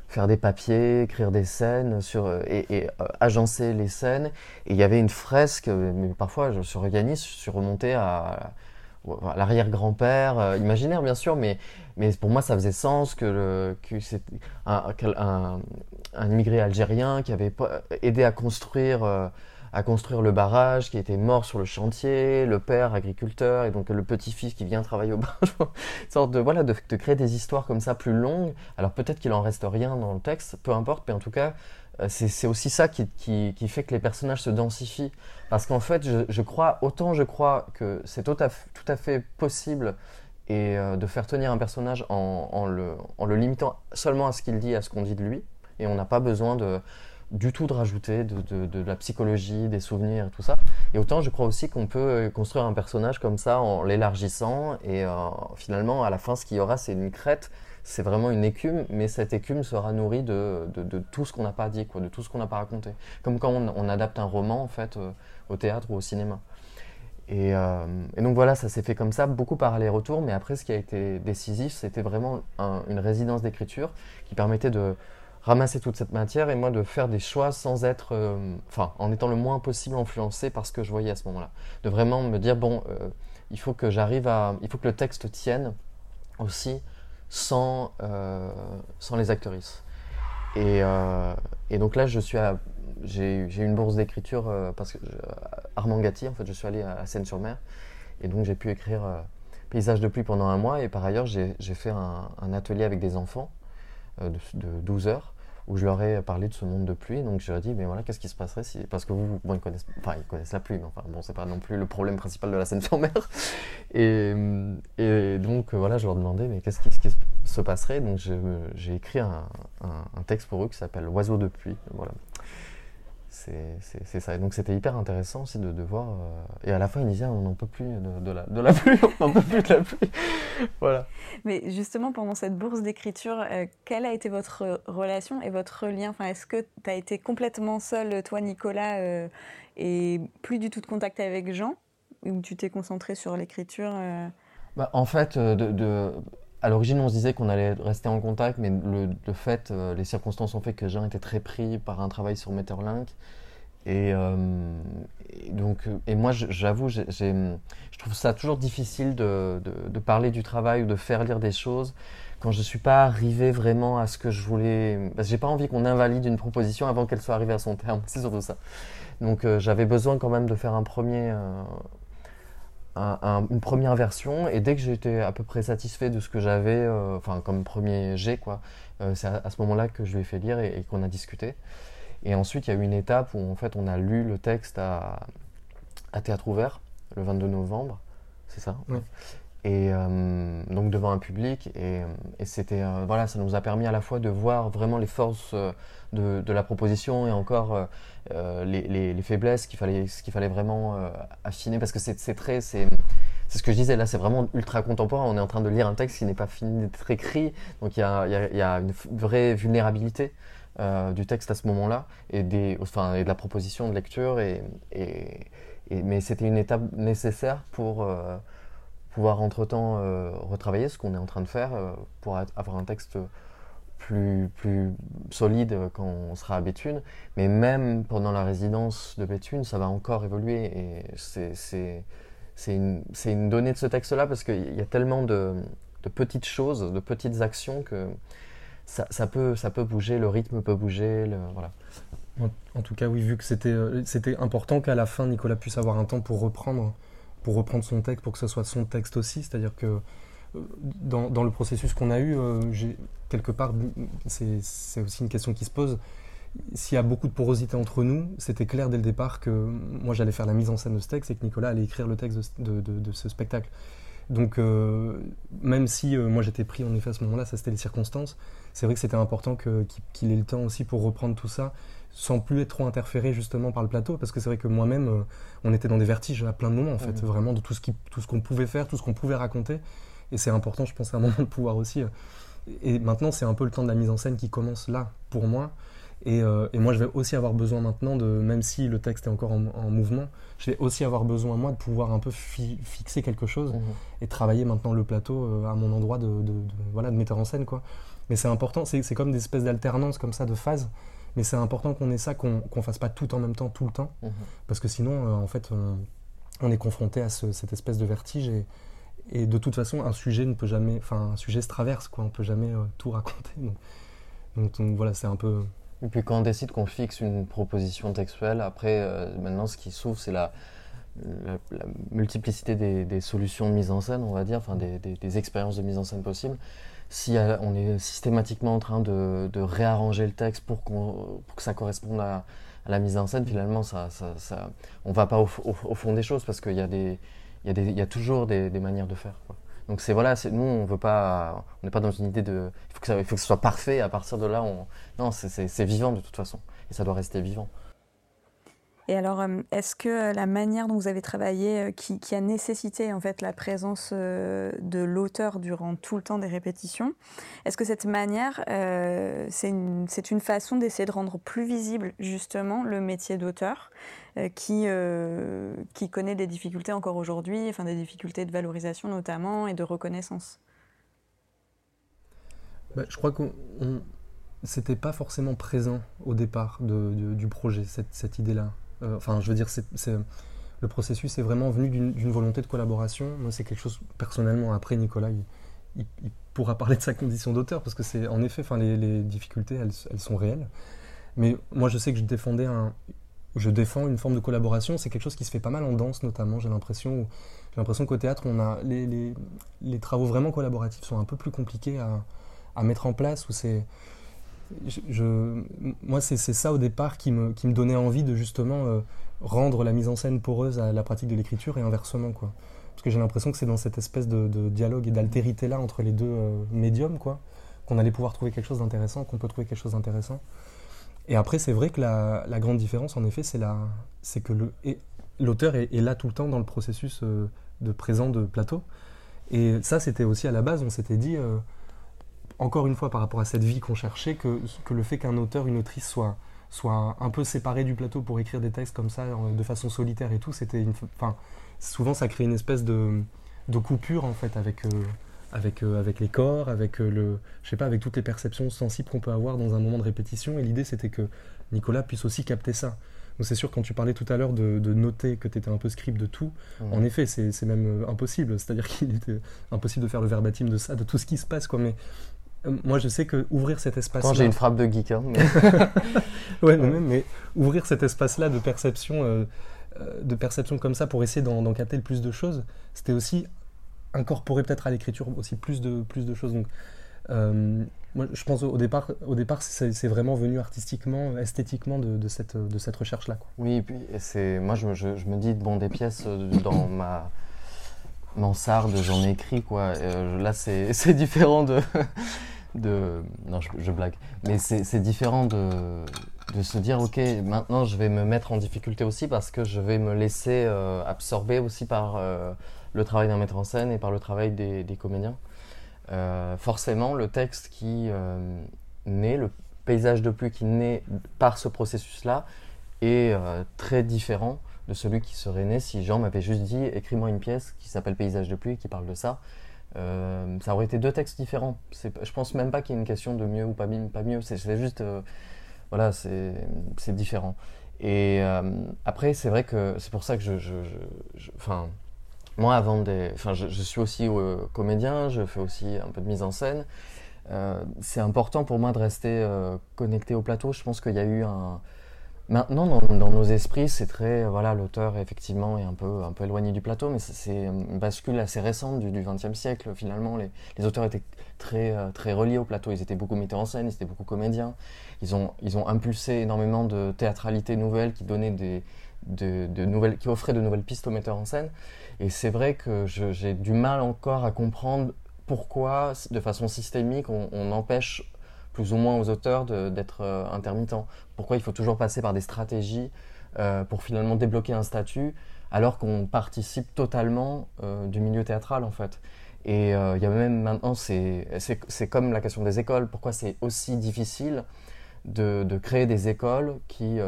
faire des papiers, écrire des scènes, sur, euh, et, euh, agencer les scènes. Et il y avait une fresque, mais parfois sur Yanis, je suis remonté à l'arrière-grand-père, euh, imaginaire bien sûr, mais, mais pour moi ça faisait sens que, le, que c'est un, un, immigré algérien qui avait aidé à construire, euh, à construire le barrage, qui était mort sur le chantier, le père agriculteur et donc le petit-fils qui vient travailler au barrage, [LAUGHS] sorte de, voilà, de, créer des histoires comme ça plus longues. Alors peut-être qu'il en reste rien dans le texte, peu importe, mais en tout cas euh, c'est aussi ça qui, fait que les personnages se densifient. Parce qu'en fait, je, crois, autant je crois que c'est tout, tout, à fait possible et euh, de faire tenir un personnage en, le, limitant seulement à ce qu'il dit, à ce qu'on dit de lui. Et on n'a pas besoin de, du tout de rajouter de, la psychologie, des souvenirs et tout ça. Et autant je crois aussi qu'on peut construire un personnage comme ça en l'élargissant. Et euh, finalement, à la fin, ce qu'il y aura, c'est une crête c'est vraiment une écume, mais cette écume sera nourrie de, de, tout ce qu'on n'a pas dit, quoi, de tout ce qu'on n'a pas raconté. Comme quand on, adapte un roman en fait euh, au théâtre ou au cinéma. Et, euh, et donc voilà, ça s'est fait comme ça, beaucoup par aller-retour, mais après ce qui a été décisif, c'était vraiment une résidence d'écriture qui permettait de ramasser toute cette matière et moi de faire des choix sans être, euh, en étant le moins possible influencé par ce que je voyais à ce moment-là. De vraiment me dire, bon, il faut que j'arrive à, il faut que le texte tienne aussi sans, euh, sans les actrices. Et, euh, et, donc là, je suis j'ai eu une bourse d'écriture euh, parce que Armand Gatti, en fait, je suis allé à, Seine-sur-Mer. Et donc j'ai pu écrire Paysage de pluie pendant un mois. Et par ailleurs j'ai fait un, un, atelier avec des enfants de, de, 12 heures où je leur ai parlé de ce monde de pluie. Donc je leur ai dit, mais voilà, qu'est-ce qui se passerait si. Parce que vous, bon, ils connaissent, enfin, ils connaissent la pluie, mais enfin, bon, c'est pas non plus le problème principal de la Seine-sur-Mer. [LAUGHS] Et, et, donc, voilà, je leur demandais, mais qu'est-ce qui, se passerait? Donc j'ai écrit un, un, texte pour eux qui s'appelle Oiseau de pluie. Voilà c'est ça. Et donc c'était hyper intéressant aussi de, de voir. Euh, et à la fin, il disait on n'en peut plus de, la, de la pluie, [LAUGHS] on n'en peut plus de la pluie. [LAUGHS] voilà. Mais justement, pendant cette bourse d'écriture, euh, quelle a été votre relation et votre lien? Enfin, Est-ce que tu as été complètement seul, toi, Nicolas, euh, et plus du tout de contact avec Jean? Ou tu t'es concentré sur l'écriture bah, En fait, de à l'origine, on se disait qu'on allait rester en contact, mais le, fait, euh, les circonstances ont fait que Jean était très pris par un travail sur Metterlink. Et, euh, et donc, et moi, j'avoue, je trouve ça toujours difficile de, de, parler du travail ou de faire lire des choses quand je ne suis pas arrivé vraiment à ce que je voulais. Parce que j'ai pas envie qu'on invalide une proposition avant qu'elle soit arrivée à son terme. [LAUGHS] C'est surtout ça. Donc, euh, j'avais besoin quand même de faire un premier, une première version et dès que j'étais à peu près satisfait de ce que j'avais, euh, enfin comme premier jet quoi, euh, c'est à, ce moment-là que je lui ai fait lire et, qu'on a discuté. Et ensuite il y a eu une étape où en fait on a lu le texte à, à théâtre ouvert le 22 novembre, c'est ça? Et donc devant un public. Et, c'était voilà, ça nous a permis à la fois de voir vraiment les forces de, la proposition et encore les, les, faiblesses qu'il fallait, qu'il fallait vraiment affiner. Parce que c'est très, c'est ce que je disais, là c'est vraiment ultra contemporain, on est en train de lire un texte qui n'est pas fini d'être écrit, donc il y a, y a, une vraie vulnérabilité euh, du texte à ce moment-là, et, des, enfin, et de la proposition de lecture, et, et, mais c'était une étape nécessaire pour euh, pouvoir entre-temps euh, retravailler ce qu'on est en train de faire, pour avoir un texte plus, plus solide quand on sera à Béthune, mais même pendant la résidence de Béthune, ça va encore évoluer, et c'est une, une, donnée de ce texte-là parce qu'il y a tellement de, de, petites choses, de petites actions que ça, ça, peut, ça peut bouger, le rythme peut bouger. Le, voilà. En, tout cas, oui, vu que c'était euh, c'était important qu'à la fin, Nicolas puisse avoir un temps pour reprendre, pour reprendre son texte, pour que ce soit son texte aussi. C'est-à-dire que euh, dans, dans, le processus qu'on a eu, euh, quelque part, c'est aussi une question qui se pose s'il y a beaucoup de porosité entre nous, c'était clair dès le départ que moi j'allais faire la mise en scène de ce texte et que Nicolas allait écrire le texte de, ce spectacle. Donc euh, même si euh, moi j'étais pris en effet à ce moment-là, ça c'était les circonstances, c'est vrai que c'était important qu'il ait le temps aussi pour reprendre tout ça sans plus être trop interféré justement par le plateau parce que c'est vrai que moi-même euh, on était dans des vertiges à plein de moments en fait, vraiment de tout ce qu'on pouvait faire, tout ce qu'on pouvait raconter et c'est important je pense à un moment de pouvoir aussi et maintenant c'est un peu le temps de la mise en scène qui commence là pour moi euh, et, moi, je vais aussi avoir besoin maintenant de, même si le texte est encore en, mouvement, je vais aussi avoir besoin, moi, de pouvoir un peu fixer quelque chose mhm. et travailler maintenant le plateau euh, à mon endroit de, voilà, de metteur en scène. Quoi. Mais c'est important, c'est comme des espèces d'alternance comme ça, de phases. Mais c'est important qu'on ait ça, qu'on ne fasse pas tout en même temps, tout le temps. Mhm. Parce que sinon, euh, en fait, on, est confronté à cette espèce de vertige. Et, et, de toute façon, un sujet ne peut jamais. Enfin, un sujet se traverse, quoi. On peut jamais tout raconter. donc voilà, c'est un peu et puis quand on décide qu'on fixe une proposition textuelle, après, euh, maintenant, ce qui s'ouvre, c'est la, la, multiplicité des, des, solutions de mise en scène, on va dire, enfin des, des, expériences de mise en scène possibles. Si on est systématiquement en train de, réarranger le texte pour, que ça corresponde à, la mise en scène, finalement, on va pas au, fond des choses parce qu'il y, a toujours des, manières de faire. Donc c'est voilà, nous on veut pas, on n'est pas dans une idée de, il faut que ça, il faut que ce soit parfait. À partir de là, on, non, c'est vivant de toute façon, et ça doit rester vivant. Et alors, euh, est-ce que la manière dont vous avez travaillé, euh, qui, a nécessité en fait la présence euh, de l'auteur durant tout le temps des répétitions, est-ce que cette manière, c'est une, façon d'essayer de rendre plus visible justement le métier d'auteur, qui, connaît des difficultés encore aujourd'hui, enfin des difficultés de valorisation notamment et de reconnaissance? Bah, Je crois qu'on c'était pas forcément présent au départ du projet, cette idée-là. Euh, enfin, je veux dire, le processus est vraiment venu d'une volonté de collaboration. Moi, c'est quelque chose, personnellement, après Nicolas, il, pourra parler de sa condition d'auteur, parce que c'est, en effet, enfin, les, difficultés, elles, sont réelles. Mais moi, je sais que je défendais un, je défends une forme de collaboration. C'est quelque chose qui se fait pas mal en danse, notamment. J'ai l'impression, j'ai l'impression qu'au théâtre, on a les, travaux vraiment collaboratifs sont un peu plus compliqués à, mettre en place, c'est moi, c'est ça au départ qui me, donnait envie de justement euh, rendre la mise en scène poreuse à la pratique de l'écriture et inversement. Parce que j'ai l'impression que c'est dans cette espèce de, dialogue et d'altérité-là entre les deux euh, médiums qu'on allait pouvoir trouver quelque chose d'intéressant, qu'on peut trouver quelque chose d'intéressant. Et après, c'est vrai que la, grande différence, en effet, c'est que l'auteur est, est, là tout le temps dans le processus euh, de présent de plateau. Et ça, c'était aussi à la base, on s'était dit encore une fois par rapport à cette vie qu'on cherchait, que, que le fait qu'un auteur, une autrice soit, soit un peu séparé du plateau pour écrire des textes comme ça, de façon solitaire et tout, c'était une, enfin, souvent ça crée une espèce de, de coupure en fait avec, euh, avec, euh, avec les corps, avec euh, le, je sais pas, avec toutes les perceptions sensibles qu'on peut avoir dans un moment de répétition. Et l'idée c'était que Nicolas puisse aussi capter ça. Donc c'est sûr quand tu parlais tout à l'heure de, de, noter que tu étais un peu script de tout, en effet c'est même impossible. C'est-à-dire [LAUGHS] qu'il était impossible de faire le verbatim de ça, de tout ce qui se passe. Quoi. Mais euh, moi, je sais que ouvrir cet espace-là. Quand j'ai une frappe de geek, hein, mais... [LAUGHS] ouais, mais, mais, ouvrir cet espace-là de perception, euh, euh, de perception comme ça pour essayer d'en capter le plus de choses, c'était aussi incorporer peut-être à l'écriture aussi plus de plus de choses. Donc, moi, je pense au départ, au départ, c'est vraiment venu artistiquement, esthétiquement de, de cette de cette recherche-là. Oui, et puis c'est moi, je, je, je, me dis bon des pièces dans ma mansarde, j'en ai écrit quoi. là, [LAUGHS] c'est différent de. non, je, blague. Mais c'est différent de, se dire ok, maintenant je vais me mettre en difficulté aussi parce que je vais me laisser absorber aussi par le travail d'un metteur en scène et par le travail des, des comédiens. forcément, le texte qui naît, le paysage de pluie qui naît par ce processus-là est très différent de celui qui serait né si Jean m'avait juste dit écris-moi une pièce qui s'appelle Paysage de pluie qui parle de ça. Euh, ça aurait été deux textes différents. Je pense même pas qu'il y ait une question de mieux ou pas, mieux. C'est juste, euh, voilà, c'est différent. Et euh, après, c'est vrai que c'est pour ça que je, enfin, moi avant des, enfin, je, suis aussi comédien, je fais aussi un peu de mise en scène. c'est important pour moi de rester connecté au plateau. Je pense qu'il y a eu un, Maintenant, dans, nos esprits, c'est très. Voilà, l'auteur, effectivement, est un peu, un peu éloigné du plateau, mais c'est une bascule assez récente du XXe siècle, finalement. Les, les, auteurs étaient très, euh, très reliés au plateau. Ils étaient beaucoup metteurs en scène, ils étaient beaucoup comédiens. Ils ont, ils ont impulsé énormément de théâtralité nouvelle qui donnait des, de, nouvelles, qui offrait de nouvelles pistes aux metteurs en scène. Et c'est vrai que j'ai du mal encore à comprendre pourquoi, de façon systémique, on empêche plus ou moins aux auteurs d'être euh, intermittents. Pourquoi il faut toujours passer par des stratégies euh, pour finalement débloquer un statut alors qu'on participe totalement euh, du milieu théâtral en fait. Et il y a même maintenant, c'est comme la question des écoles, pourquoi c'est aussi difficile de, de, créer des écoles qui,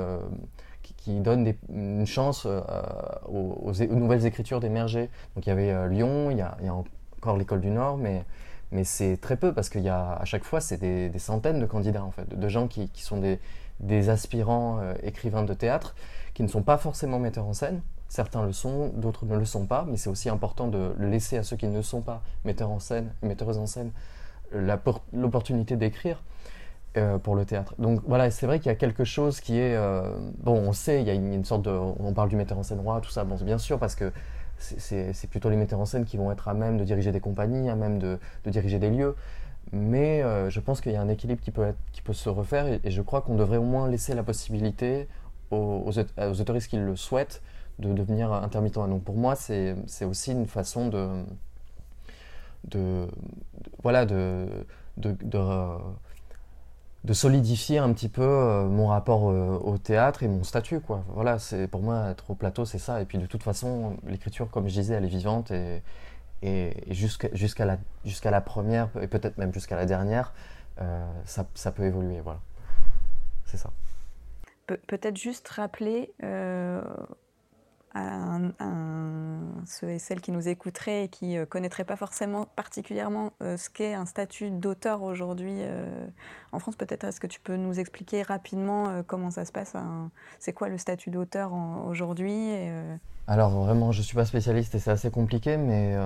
qui, donnent une chance aux, nouvelles écritures d'émerger? Donc il y avait Lyon, il y y a encore l'école du Nord, mais mais c'est très peu parce qu'il y a à chaque fois c'est des, centaines de candidats en fait, de, gens qui, sont des, aspirants euh, écrivains de théâtre qui ne sont pas forcément metteurs en scène. Certains le sont, d'autres ne le sont pas, mais c'est aussi important de laisser à ceux qui ne sont pas metteurs en scène, metteuses en scène, l'opportunité d'écrire. Euh, pour le théâtre. Donc voilà, c'est vrai qu'il y a quelque chose qui est... Euh, bon, on sait, il y a une, sorte de... On parle du metteur en scène roi, tout ça, bien sûr, parce que c'est plutôt les metteurs en scène qui vont être à même de diriger des compagnies, à même de, diriger des lieux. Mais euh, je pense qu'il y a un équilibre qui peut, qui peut se refaire et, je crois qu'on devrait au moins laisser la possibilité aux, aux, autoristes qui le souhaitent de devenir intermittents. Donc pour moi, c'est aussi une façon de, de, voilà, de solidifier un petit peu euh, mon rapport euh, au théâtre et mon statut quoi. Voilà c'est pour moi être au plateau c'est ça. Et puis de toute façon l'écriture comme je disais elle est vivante et, et, jusqu'à la la première et peut-être même jusqu'à la dernière euh, ça, ça, peut évoluer voilà. C'est ça. Peut-être juste rappeler à, ceux et celles qui nous écouteraient et qui ne euh, connaîtraient pas forcément particulièrement euh, ce qu'est un statut d'auteur aujourd'hui euh, en France. Peut-être est-ce que tu peux nous expliquer rapidement comment ça se passe C'est quoi le statut d'auteur aujourd'hui Alors vraiment, je ne suis pas spécialiste et c'est assez compliqué, mais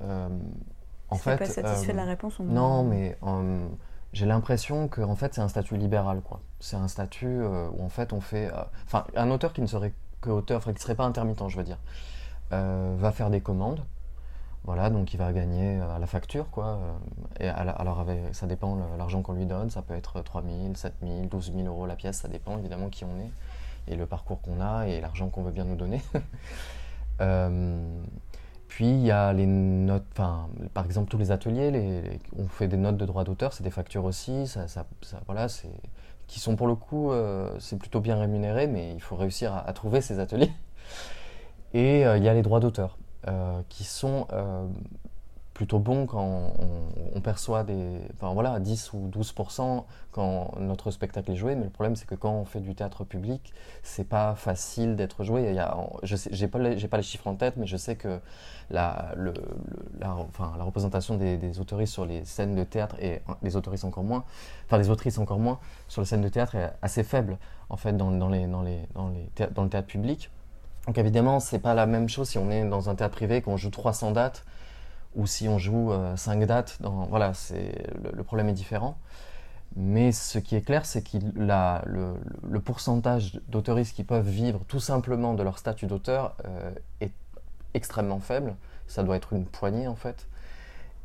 en fait... pas satisfait de la réponse Non, mais j'ai l'impression que en fait, c'est un statut libéral. quoi. C'est un statut où en fait on fait... Enfin, un auteur qui ne serait que auteur, enfin serait pas intermittent, je veux dire, euh, va faire des commandes. Voilà, donc il va gagner à la facture, quoi. Euh, et alors, ça dépend l'argent qu'on lui donne, ça peut être 3 000, 7 000, 12 000 euros la pièce, ça dépend évidemment qui on est, et le parcours qu'on a, et l'argent qu'on veut bien nous donner. [LAUGHS] Euh, puis il y a les notes, enfin, par exemple tous les ateliers, on fait des notes de droit d'auteur, c'est des factures aussi, ça, voilà, c'est qui sont pour le coup, euh, c'est plutôt bien rémunéré, mais il faut réussir à, trouver ces ateliers. Et euh, il y a les droits d'auteur, euh, qui sont plutôt bons quand on, perçoit des, enfin voilà, 10 ou 12% quand notre spectacle est joué. Mais le problème, c'est que quand on fait du théâtre public, c'est pas facile d'être joué. Il y a, je j'ai pas, pas les chiffres en tête, mais je sais que la, le, la, enfin, la représentation des, des autoristes sur les scènes de théâtre et les autoristes encore moins, enfin les autrices encore moins sur les scènes de théâtre est assez faible en fait dans, dans les, dans, les, dans, les dans le théâtre public. Donc évidemment, c'est pas la même chose si on est dans un théâtre privé qu'on joue 300 dates ou si on joue 5 euh, dates, dans, voilà, c'est, le, problème est différent. Mais ce qui est clair, c'est que le, le, pourcentage d'autoristes qui peuvent vivre tout simplement de leur statut d'auteur euh, est extrêmement faible. Ça doit être une poignée en fait.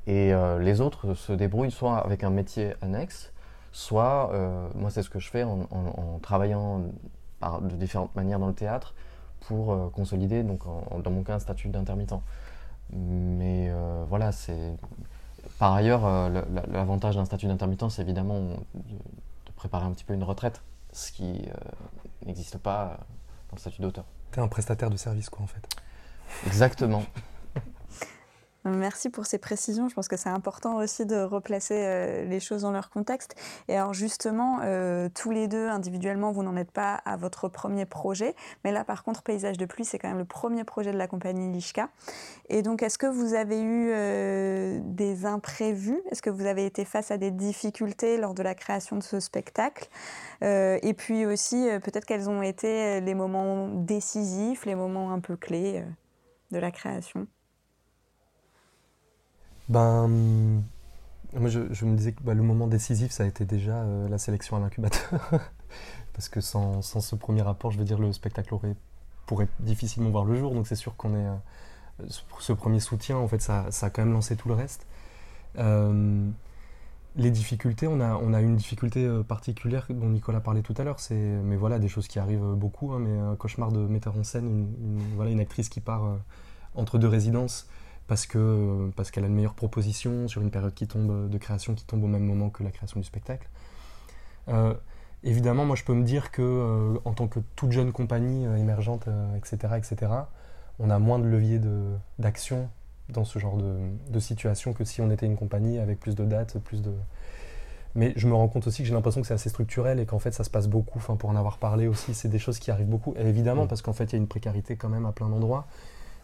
Et euh, les autres se débrouillent soit avec un métier annexe, soit, moi c'est ce que je fais en, travaillant de différentes manières dans le théâtre pour consolider, donc dans mon cas, un statut d'intermittent. Mais voilà, c'est. Par ailleurs, l'avantage d'un statut d'intermittent, c'est évidemment de, préparer un petit peu une retraite, ce qui n'existe pas dans le statut d'auteur. Tu es un prestataire de service, quoi, en fait. Exactement. [LAUGHS] Merci pour ces précisions. Je pense que c'est important aussi de replacer euh, les choses dans leur contexte. Et alors justement, euh, tous les deux, individuellement, vous n'en êtes pas à votre premier projet. Mais là, par contre, Paysage de pluie, c'est quand même le premier projet de la compagnie Lishka. Et donc, est-ce que vous avez eu euh, des imprévus? Est-ce que vous avez été face à des difficultés lors de la création de ce spectacle? Et puis aussi, peut-être quels ont été les moments décisifs, les moments un peu clés de la création? Ben, moi, je, me disais que bah, le moment décisif, ça a été déjà euh, la sélection à l'incubateur. [LAUGHS] Parce que sans, ce premier rapport, je veux dire, le spectacle aurait, pourrait difficilement voir le jour. Donc c'est sûr qu'on est. Euh, ce, premier soutien, en fait, ça, a quand même lancé tout le reste. Euh, les difficultés, on a, on a une difficulté particulière dont Nicolas parlait tout à l'heure, c'est, mais voilà, des choses qui arrivent beaucoup, hein, mais un cauchemar de metteur en scène, une, voilà, une actrice qui part entre deux résidences, parce que parce qu'elle a une meilleure proposition sur une période qui tombe de création qui tombe au même moment que la création du spectacle. Euh, évidemment, moi je peux me dire que euh, en tant que toute jeune compagnie euh, émergente, etc., etc., on a moins de levier d'action dans ce genre de, de, situation que si on était une compagnie avec plus de dates, plus de. Mais je me rends compte aussi que j'ai l'impression que c'est assez structurel et qu'en fait ça se passe beaucoup. Enfin, pour en avoir parlé aussi, c'est des choses qui arrivent beaucoup. évidemment, parce qu'en fait il y a une précarité quand même à plein d'endroits.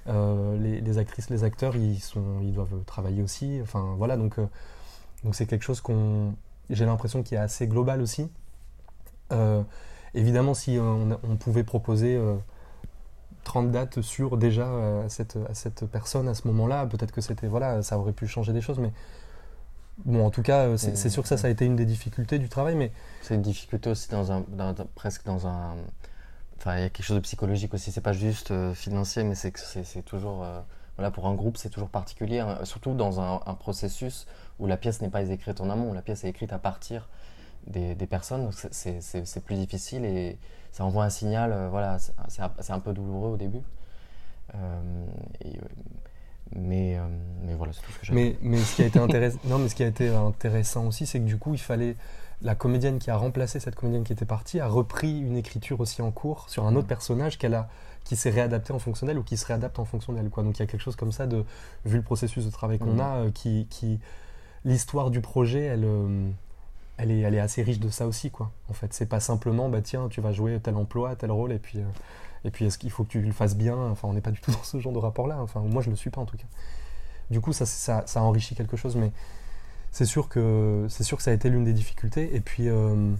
Euh, les, actrices, les acteurs, ils, sont, ils doivent travailler aussi. Enfin, voilà, donc euh, donc c'est quelque chose qu'on, j'ai l'impression qui est assez global aussi. Euh, évidemment, si on, pouvait proposer 30 dates sur déjà à cette, à cette personne à ce moment-là, peut-être que c'était voilà, ça aurait pu changer des choses, mais bon, en tout cas, c'est sûr que ça, ça a été une des difficultés du travail, mais c'est une difficulté aussi dans un, presque dans un Enfin, il y a quelque chose de psychologique aussi. C'est pas juste euh, financier, mais c'est c'est toujours. Euh, voilà, pour un groupe, c'est toujours particulier, hein. surtout dans un, processus où la pièce n'est pas écrite en amont, la pièce est écrite à partir des, des personnes. C'est plus difficile et ça envoie un signal. Euh, voilà, c'est un peu douloureux au début. mais, mais voilà, c'est tout ce que j'ai mais, mais ce qui a été [LAUGHS] intéressant, non, mais ce qui a été intéressant aussi, c'est que du coup, il fallait la comédienne qui a remplacé cette comédienne qui était partie a repris une écriture aussi en cours sur un autre personnage qu'elle a qui s'est réadapté en fonction d'elle ou qui se réadapte en fonction d'elle quoi. Donc il y a quelque chose comme ça de vu le processus de travail qu'on mhm. a euh, qui, qui l'histoire du projet elle euh, elle est, elle est assez riche de ça aussi quoi en fait. C'est pas simplement bah tiens tu vas jouer tel emploi tel rôle et puis euh, et puis est-ce qu'il faut que tu le fasses bien? Enfin on n'est pas du tout dans ce genre de rapport là enfin moi je le suis pas en tout cas. Du coup ça, ça, ça enrichit quelque chose mais c'est sûr que c'est sûr que ça a été l'une des difficultés. Et puis euh,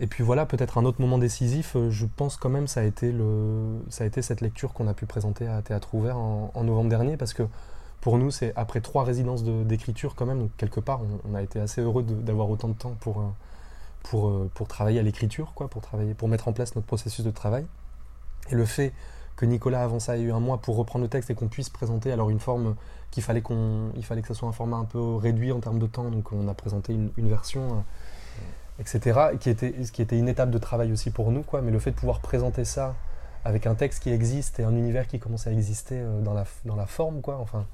et puis voilà, peut-être un autre moment décisif. Euh, je pense quand même ça a été le ça a cette lecture qu'on a pu présenter à Théâtre Ouvert en, novembre dernier parce que pour nous c'est après trois résidences d'écriture quand même donc quelque part on, a été assez heureux d'avoir autant de temps pour euh, pour travailler à l'écriture quoi, pour travailler pour mettre en place notre processus de travail. Et le fait que Nicolas avant ça ait eu un mois pour reprendre le texte et qu'on puisse présenter alors une forme qu'il fallait qu'on il fallait que ce soit un format un peu réduit en termes de temps. Donc on a présenté une, version euh, etc qui était ce qui était une étape de travail aussi pour nous quoi. Mais le fait de pouvoir présenter ça avec un texte qui existe et un univers qui commence à exister euh, dans la dans la forme quoi enfin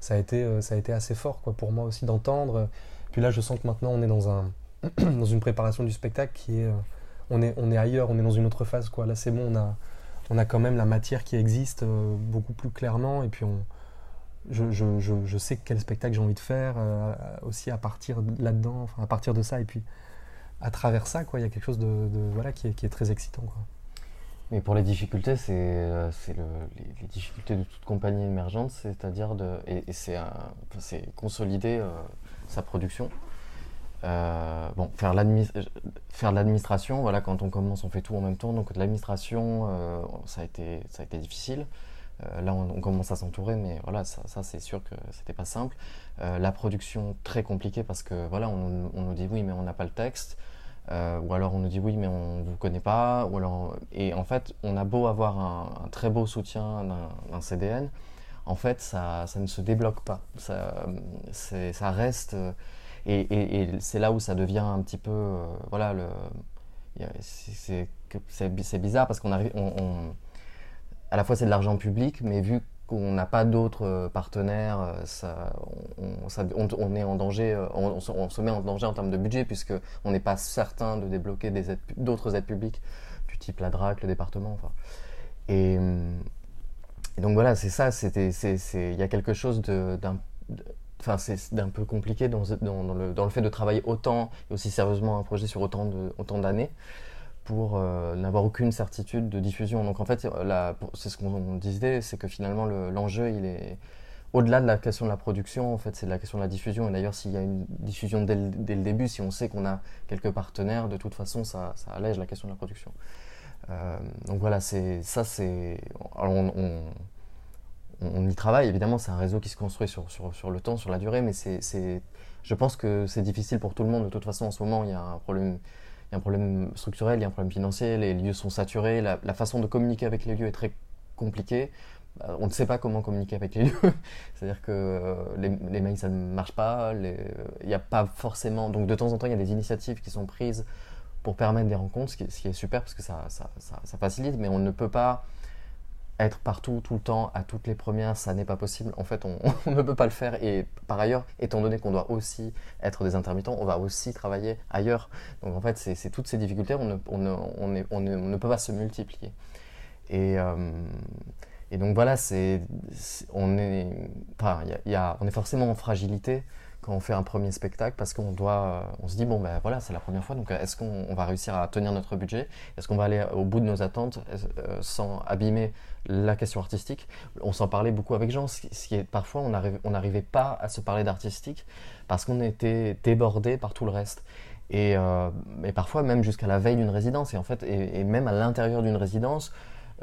ça a été euh, ça a été assez fort quoi pour moi aussi d'entendre. Puis là je sens que maintenant on est dans un [CLEARS THROAT] dans une préparation du spectacle qui est on est on est ailleurs on est dans une autre phase quoi. Là c'est bon on a on a quand même la matière qui existe beaucoup plus clairement et puis je, sais quel spectacle j'ai envie de faire euh, aussi à partir là-dedans, à partir de ça et puis à travers ça, il y a quelque chose de, voilà qui est, très excitant. Quoi. Mais pour les difficultés, c'est euh, les, difficultés de toute compagnie émergente, c'est-à-dire de et, c'est consolider euh, sa production. Bon, faire l'administration, voilà, quand on commence, on fait tout en même temps. Donc l'administration, ça a été ça a été difficile. Euh, là, on, commence à s'entourer, mais voilà, ça, c'est sûr que c'était pas simple. Euh, la production très compliquée parce que voilà, on, nous dit oui, mais on n'a pas le texte. Euh, ou alors on nous dit oui mais on vous connaît pas ou alors et en fait on a beau avoir un, très beau soutien d'un CDN en fait ça, ça, ne se débloque pas ça, ça reste et, c'est là où ça devient un petit peu voilà le c'est bizarre parce qu'on arrive on, à la fois c'est de l'argent public, mais vu qu'on n'a pas d'autres partenaires, ça, on, est en danger, on, se met en danger en termes de budget puisque on n'est pas certain de débloquer d'autres aides, publiques du type la DRAC, le département. Enfin. Et, donc voilà, c'est ça. il y a quelque chose d'un enfin c'est d'un peu compliqué dans, le, fait de travailler autant et aussi sérieusement un projet sur autant d'années pour euh, n'avoir aucune certitude de diffusion. Donc en fait, c'est ce qu'on disait, c'est que finalement l'enjeu, il est au-delà de la question de la production, en fait, c'est la question de la diffusion. Et d'ailleurs, s'il y a une diffusion dès le, début, si on sait qu'on a quelques partenaires, de toute façon, ça, allège la question de la production. Euh, donc voilà, ça, c'est on, on, y travaille. Évidemment, c'est un réseau qui se construit sur, sur, sur, le temps, sur la durée, mais c'est, je pense que c'est difficile pour tout le monde. De toute façon, en ce moment, il y a un problème il y a un problème structurel, il y a un problème financier, les lieux sont saturés, la, façon de communiquer avec les lieux est très compliquée. Euh, on ne sait pas comment communiquer avec les lieux. [LAUGHS] C'est-à-dire que euh, les, mails, ça ne marche pas. Il n'y a pas forcément. Donc, de temps en temps, il y a des initiatives qui sont prises pour permettre des rencontres, ce qui, est super parce que ça, ça, ça, facilite, mais on ne peut pas être partout, tout le temps, à toutes les premières, ça n'est pas possible. En fait, [LAUGHS] on, ne peut pas le faire. Et par ailleurs, étant donné qu'on doit aussi être des intermittents, on va aussi travailler ailleurs. Donc en fait, c'est toutes ces difficultés, on ne, peut pas se multiplier. Et, euh, donc voilà, on, est, forcément en fragilité quand on fait un premier spectacle parce qu'on se dit bon ben voilà c'est la première fois donc est-ce qu'on va réussir à tenir notre budget? Est-ce qu'on va aller au bout de nos attentes euh, sans abîmer la question artistique On s'en parlait beaucoup avec Jean, ce qui est parfois on n'arrivait pas à se parler d'artistique parce qu'on était débordé par tout le reste. Et, euh, parfois même jusqu'à la veille d'une résidence et en fait et même à l'intérieur d'une résidence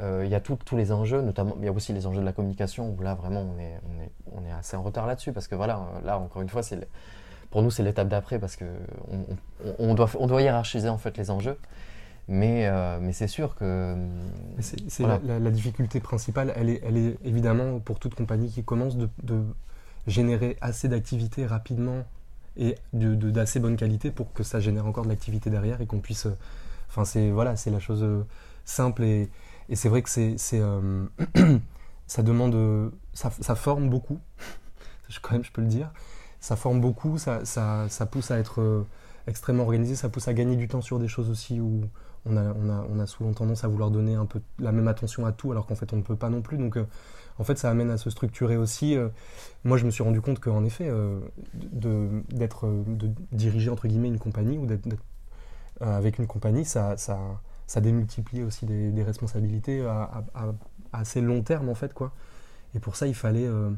euh, il y a tous les enjeux, notamment, il y a aussi les enjeux de la communication, où là, vraiment, on est, on est, on est assez en retard là-dessus, parce que voilà, euh, là, encore une fois, c'est pour nous, c'est l'étape d'après, parce qu'on on, doit, on doit hiérarchiser, en fait, les enjeux. Mais, euh, mais c'est sûr que... C'est la, difficulté principale, elle est, elle est évidemment, pour toute compagnie qui commence, de, de générer assez d'activité rapidement et d'assez bonne qualité pour que ça génère encore de l'activité derrière et qu'on puisse... Enfin, c'est voilà, c'est la chose simple et, et c'est vrai que c'est, [CLEARS THROAT] euh, ça demande, ça, forme beaucoup, [LAUGHS] quand même je peux le dire. Ça forme beaucoup, ça, ça, ça pousse à être euh, extrêmement organisé, ça pousse à gagner du temps sur des choses aussi où on a, on a, on a souvent tendance à vouloir donner un peu la même attention à tout alors qu'en fait on ne peut pas non plus. Donc euh, en fait ça amène à se structurer aussi. moi je me suis rendu compte qu'en effet, de, d'être, de diriger entre guillemets une compagnie ou d'être, avec une compagnie, ça, ça, ça démultiplie aussi des, responsabilités à, assez long terme en fait quoi. Et pour ça il fallait euh,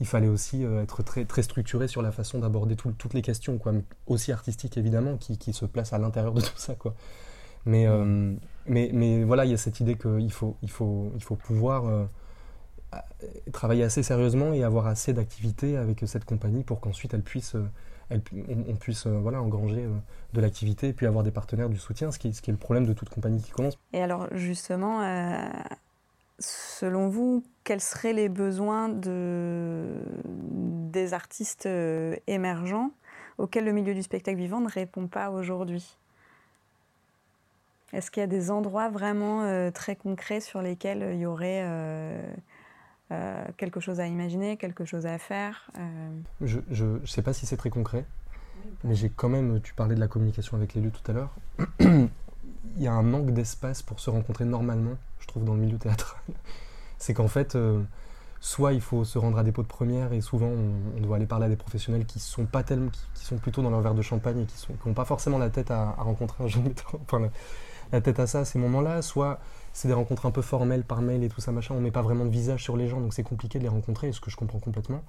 il fallait aussi euh, être très, très structuré sur la façon d'aborder toutes les questions, quoi, aussi artistiques évidemment, qui, qui se placent à l'intérieur de tout ça. Quoi. Mais, euh, mais, mais voilà, il y a cette idée qu'il faut, il faut, il faut pouvoir travailler assez sérieusement et avoir assez d'activité avec cette compagnie pour qu'ensuite elle puisse on, puisse euh, voilà, engranger euh, de l'activité et puis avoir des partenaires du soutien, ce qui, ce qui est le problème de toute compagnie qui commence. Et alors justement, euh, selon vous, quels seraient les besoins de, des artistes émergents auxquels le milieu du spectacle vivant ne répond pas aujourd'hui? Est-ce qu'il y a des endroits vraiment très concrets sur lesquels il y aurait euh, quelque chose à imaginer, quelque chose à faire. Euh? Je ne sais pas si c'est très concret, mais j'ai quand même, tu parlais de la communication avec l'élu tout à l'heure, [CLEARS THROAT] il y a un manque d'espace pour se rencontrer normalement, je trouve, dans le milieu théâtral. [LAUGHS] c'est qu'en fait, euh, soit il faut se rendre à des pots de première et souvent on, doit aller parler à des professionnels qui sont pas qui, sont plutôt dans leur verre de champagne et qui n'ont pas forcément la tête à, rencontrer un jeune [LAUGHS] enfin, la, tête à ça à ces moments-là, soit c'est des rencontres un peu formelles par mail et tout ça machin, on met pas vraiment de visage sur les gens, donc c'est compliqué de les rencontrer, ce que je comprends complètement.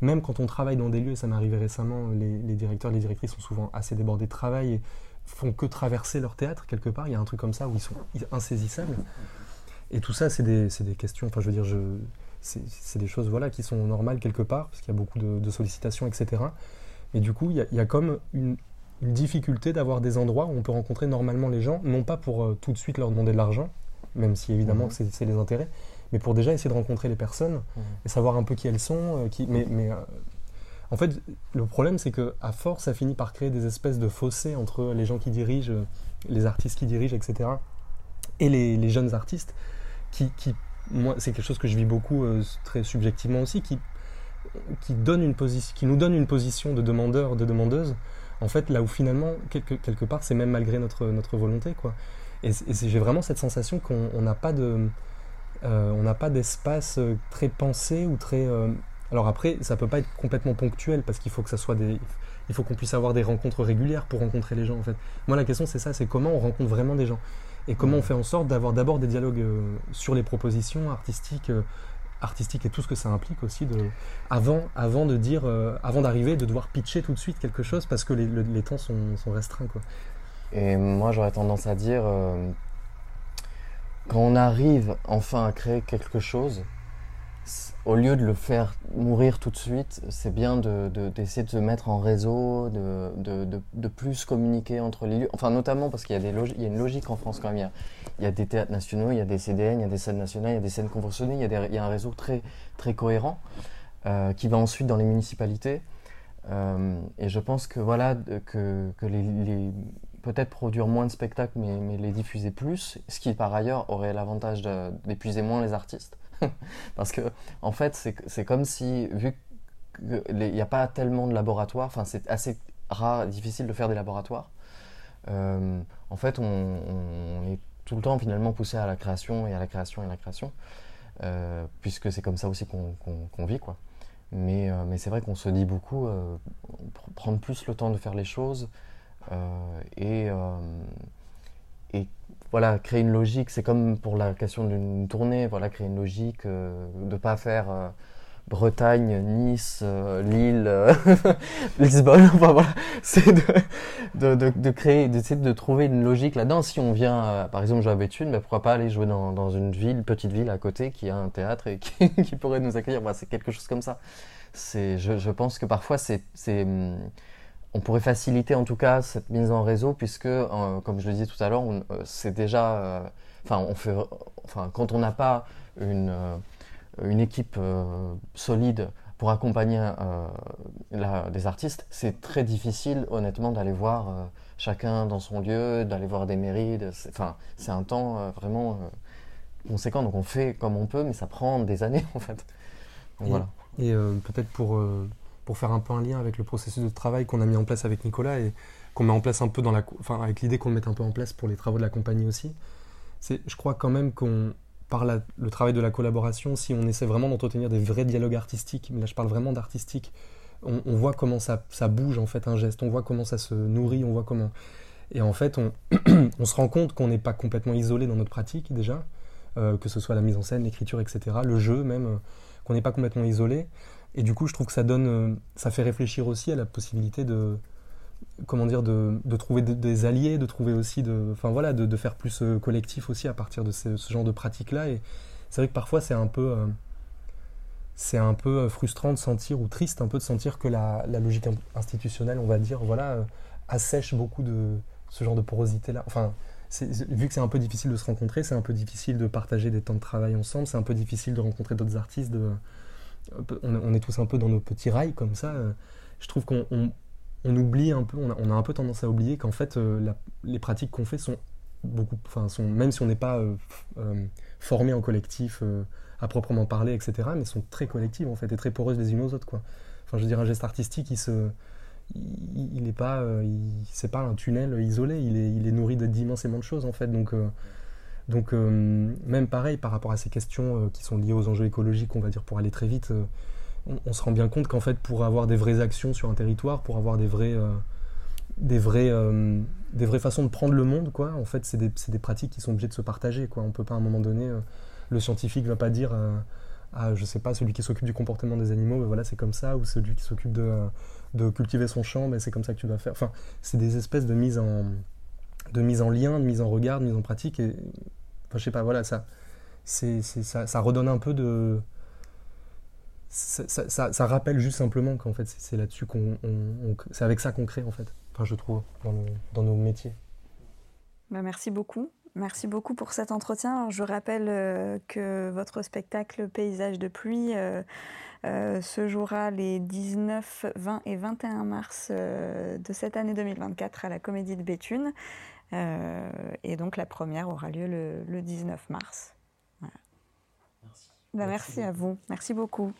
Même quand on travaille dans des lieux, ça m'est arrivé récemment, les, directeurs, les directrices sont souvent assez débordés de travail et font que traverser leur théâtre quelque part. Il y a un truc comme ça où ils sont insaisissables. Et tout ça, c'est des, questions, enfin je veux dire, c'est des choses voilà, qui sont normales quelque part, parce qu'il y a beaucoup de, sollicitations, etc. Mais du coup, il y a comme une, une difficulté d'avoir des endroits où on peut rencontrer normalement les gens, non pas pour euh, tout de suite leur demander de l'argent, même si évidemment mhm. c'est les intérêts, mais pour déjà essayer de rencontrer les personnes mhm. et savoir un peu qui elles sont. Euh, qui, mais, mais euh, en fait, le problème c'est que à force, ça finit par créer des espèces de fossés entre les gens qui dirigent, les artistes qui dirigent, etc., et les, les jeunes artistes qui, qui, moi, c'est quelque chose que je vis beaucoup très subjectivement aussi, qui, qui, donne une qui nous donne une position de demandeur, de demandeuse, en fait, là où finalement, quelque, quelque part, c'est même malgré notre, notre volonté. Quoi. Et, j'ai vraiment cette sensation qu'on n'a pas de... on n'a pas d'espace très pensé ou très... alors après, ça peut pas être complètement ponctuel parce qu'il faut que ça soit des il faut qu'on puisse avoir des rencontres régulières pour rencontrer les gens en fait. Moi la question c'est ça, c'est comment on rencontre vraiment des gens et comment on fait en sorte d'avoir d'abord des dialogues euh, sur les propositions artistiques, euh, artistiques et tout ce que ça implique aussi de, avant, avant de dire, euh, avant d'arriver, de devoir pitcher tout de suite quelque chose parce que les, temps sont, restreints quoi. Et moi j'aurais tendance à dire quand on arrive enfin à créer quelque chose, au lieu de le faire mourir tout de suite, c'est bien d'essayer de, se mettre en réseau, de, plus communiquer entre les lieux. Enfin, notamment parce qu'il y, a une logique en France quand même. Il y, a, des théâtres nationaux, il y a des CDN, il y a des scènes nationales, il y a des scènes conventionnées, il y a, un réseau très, cohérent euh, qui va ensuite dans les municipalités. Euh, et je pense que voilà, que, peut-être produire moins de spectacles, mais, les diffuser plus, ce qui par ailleurs aurait l'avantage d'épuiser moins les artistes. [LAUGHS] Parce que, en fait, c'est comme si, vu qu'il n'y a pas tellement de laboratoires, enfin, c'est assez rare, difficile de faire des laboratoires, euh, en fait, on, est tout le temps finalement poussé à la création et à la création et à la création, euh, puisque c'est comme ça aussi qu'on vit, quoi. Mais, euh, mais c'est vrai qu'on se dit beaucoup, prendre plus le temps de faire les choses et, voilà, créer une logique, c'est comme pour la question d'une tournée, voilà, créer une logique, euh, de ne pas faire euh, Bretagne, Nice, euh, Lille, [LAUGHS] Lisbonne, [LAUGHS] enfin voilà, c'est de, de, de, créer, d'essayer de trouver une logique là-dedans. Si on vient, par exemple, jouer à Béthune, bah, pourquoi pas aller jouer dans, dans, une ville, petite ville à côté qui a un théâtre et [LAUGHS] qui, qui pourrait nous accueillir. Voilà, c'est quelque chose comme ça. Je, je pense que parfois c'est, c'est hum, on pourrait faciliter en tout cas cette mise en réseau puisque, euh, comme je le disais tout à l'heure, euh, c'est déjà, euh, enfin, on fait, enfin, quand on n'a pas une, une équipe solide pour accompagner des artistes, c'est très difficile, honnêtement, d'aller voir chacun dans son lieu, d'aller voir des mairies. Enfin, c'est un temps vraiment conséquent. Donc on fait comme on peut, mais ça prend des années [LAUGHS] en fait. voilà. Et peut-être pour pour faire un peu un lien avec le processus de travail qu'on a mis en place avec Nicolas et qu'on met en place un peu dans la, enfin avec l'idée qu'on le mette un peu en place pour les travaux de la compagnie aussi. C'est, je crois quand même qu'on par le travail de la collaboration, si on essaie vraiment d'entretenir des vrais dialogues artistiques, mais là je parle vraiment d'artistique, on, voit comment ça, ça, bouge en fait un geste, on voit comment ça se nourrit, on voit comment. Et en fait, on, [CLEARS THROAT] on se rend compte qu'on n'est pas complètement isolé dans notre pratique déjà, euh, que ce soit la mise en scène, l'écriture, etc., le jeu même, euh, qu'on n'est pas complètement isolé. Et du coup, je trouve que ça donne, euh, ça fait réfléchir aussi à la possibilité de, comment dire, de, trouver des alliés, de trouver aussi, enfin voilà, de, faire plus euh, collectif aussi à partir de ce, genre de pratiques-là. Et c'est vrai que parfois c'est un peu, euh, c'est un peu frustrant de sentir ou triste un peu de sentir que la, logique institutionnelle, on va dire, voilà, assèche beaucoup de ce genre de porosité-là. Enfin, vu que c'est un peu difficile de se rencontrer, c'est un peu difficile de partager des temps de travail ensemble, c'est un peu difficile de rencontrer d'autres artistes, on, est tous un peu dans nos petits rails comme ça. Euh, je trouve qu'on on, oublie un peu, on a, un peu tendance à oublier qu'en fait, euh, les pratiques qu'on fait sont beaucoup, enfin, sont, même si on n'est pas euh, formé en collectif à proprement parler, etc., mais sont très collectives en fait et très poreuses les unes aux autres. Enfin, je veux dire, un geste artistique, il n'est pas, c'est pas un tunnel isolé, il est, il est nourri d'immensément de choses en fait, donc donc euh, même pareil par rapport à ces questions euh, qui sont liées aux enjeux écologiques, on va dire pour aller très vite, euh, on, se rend bien compte qu'en fait pour avoir des vraies actions sur un territoire, pour avoir des vrais des vrais des vraies façons de prendre le monde quoi en fait c'est des, des, pratiques qui sont obligées de se partager quoi. On peut pas à un moment donné le scientifique va pas dire à je sais pas celui qui s'occupe du comportement des animaux ben voilà c'est comme ça ou celui qui s'occupe de, de cultiver son champ ben c'est comme ça que tu vas faire. Enfin c'est des espèces de mise en de mise en lien, de mise en regard, de mise en pratique. Enfin, je sais pas, voilà, ça, ça, redonne un peu de. Ça, rappelle juste simplement qu'en fait, c'est, là-dessus qu'on. c'est avec ça qu'on crée, en fait. Enfin, je trouve, dans nos, métiers. Bah, merci beaucoup. Merci beaucoup pour cet entretien. je rappelle euh, que votre spectacle Paysage de pluie euh, euh, se jouera les 19, 20 et 21 mars de cette année 2024 à la Comédie de Béthune. Euh, et donc la première aura lieu le, 19 mars. Bah, merci à vous. Merci beaucoup.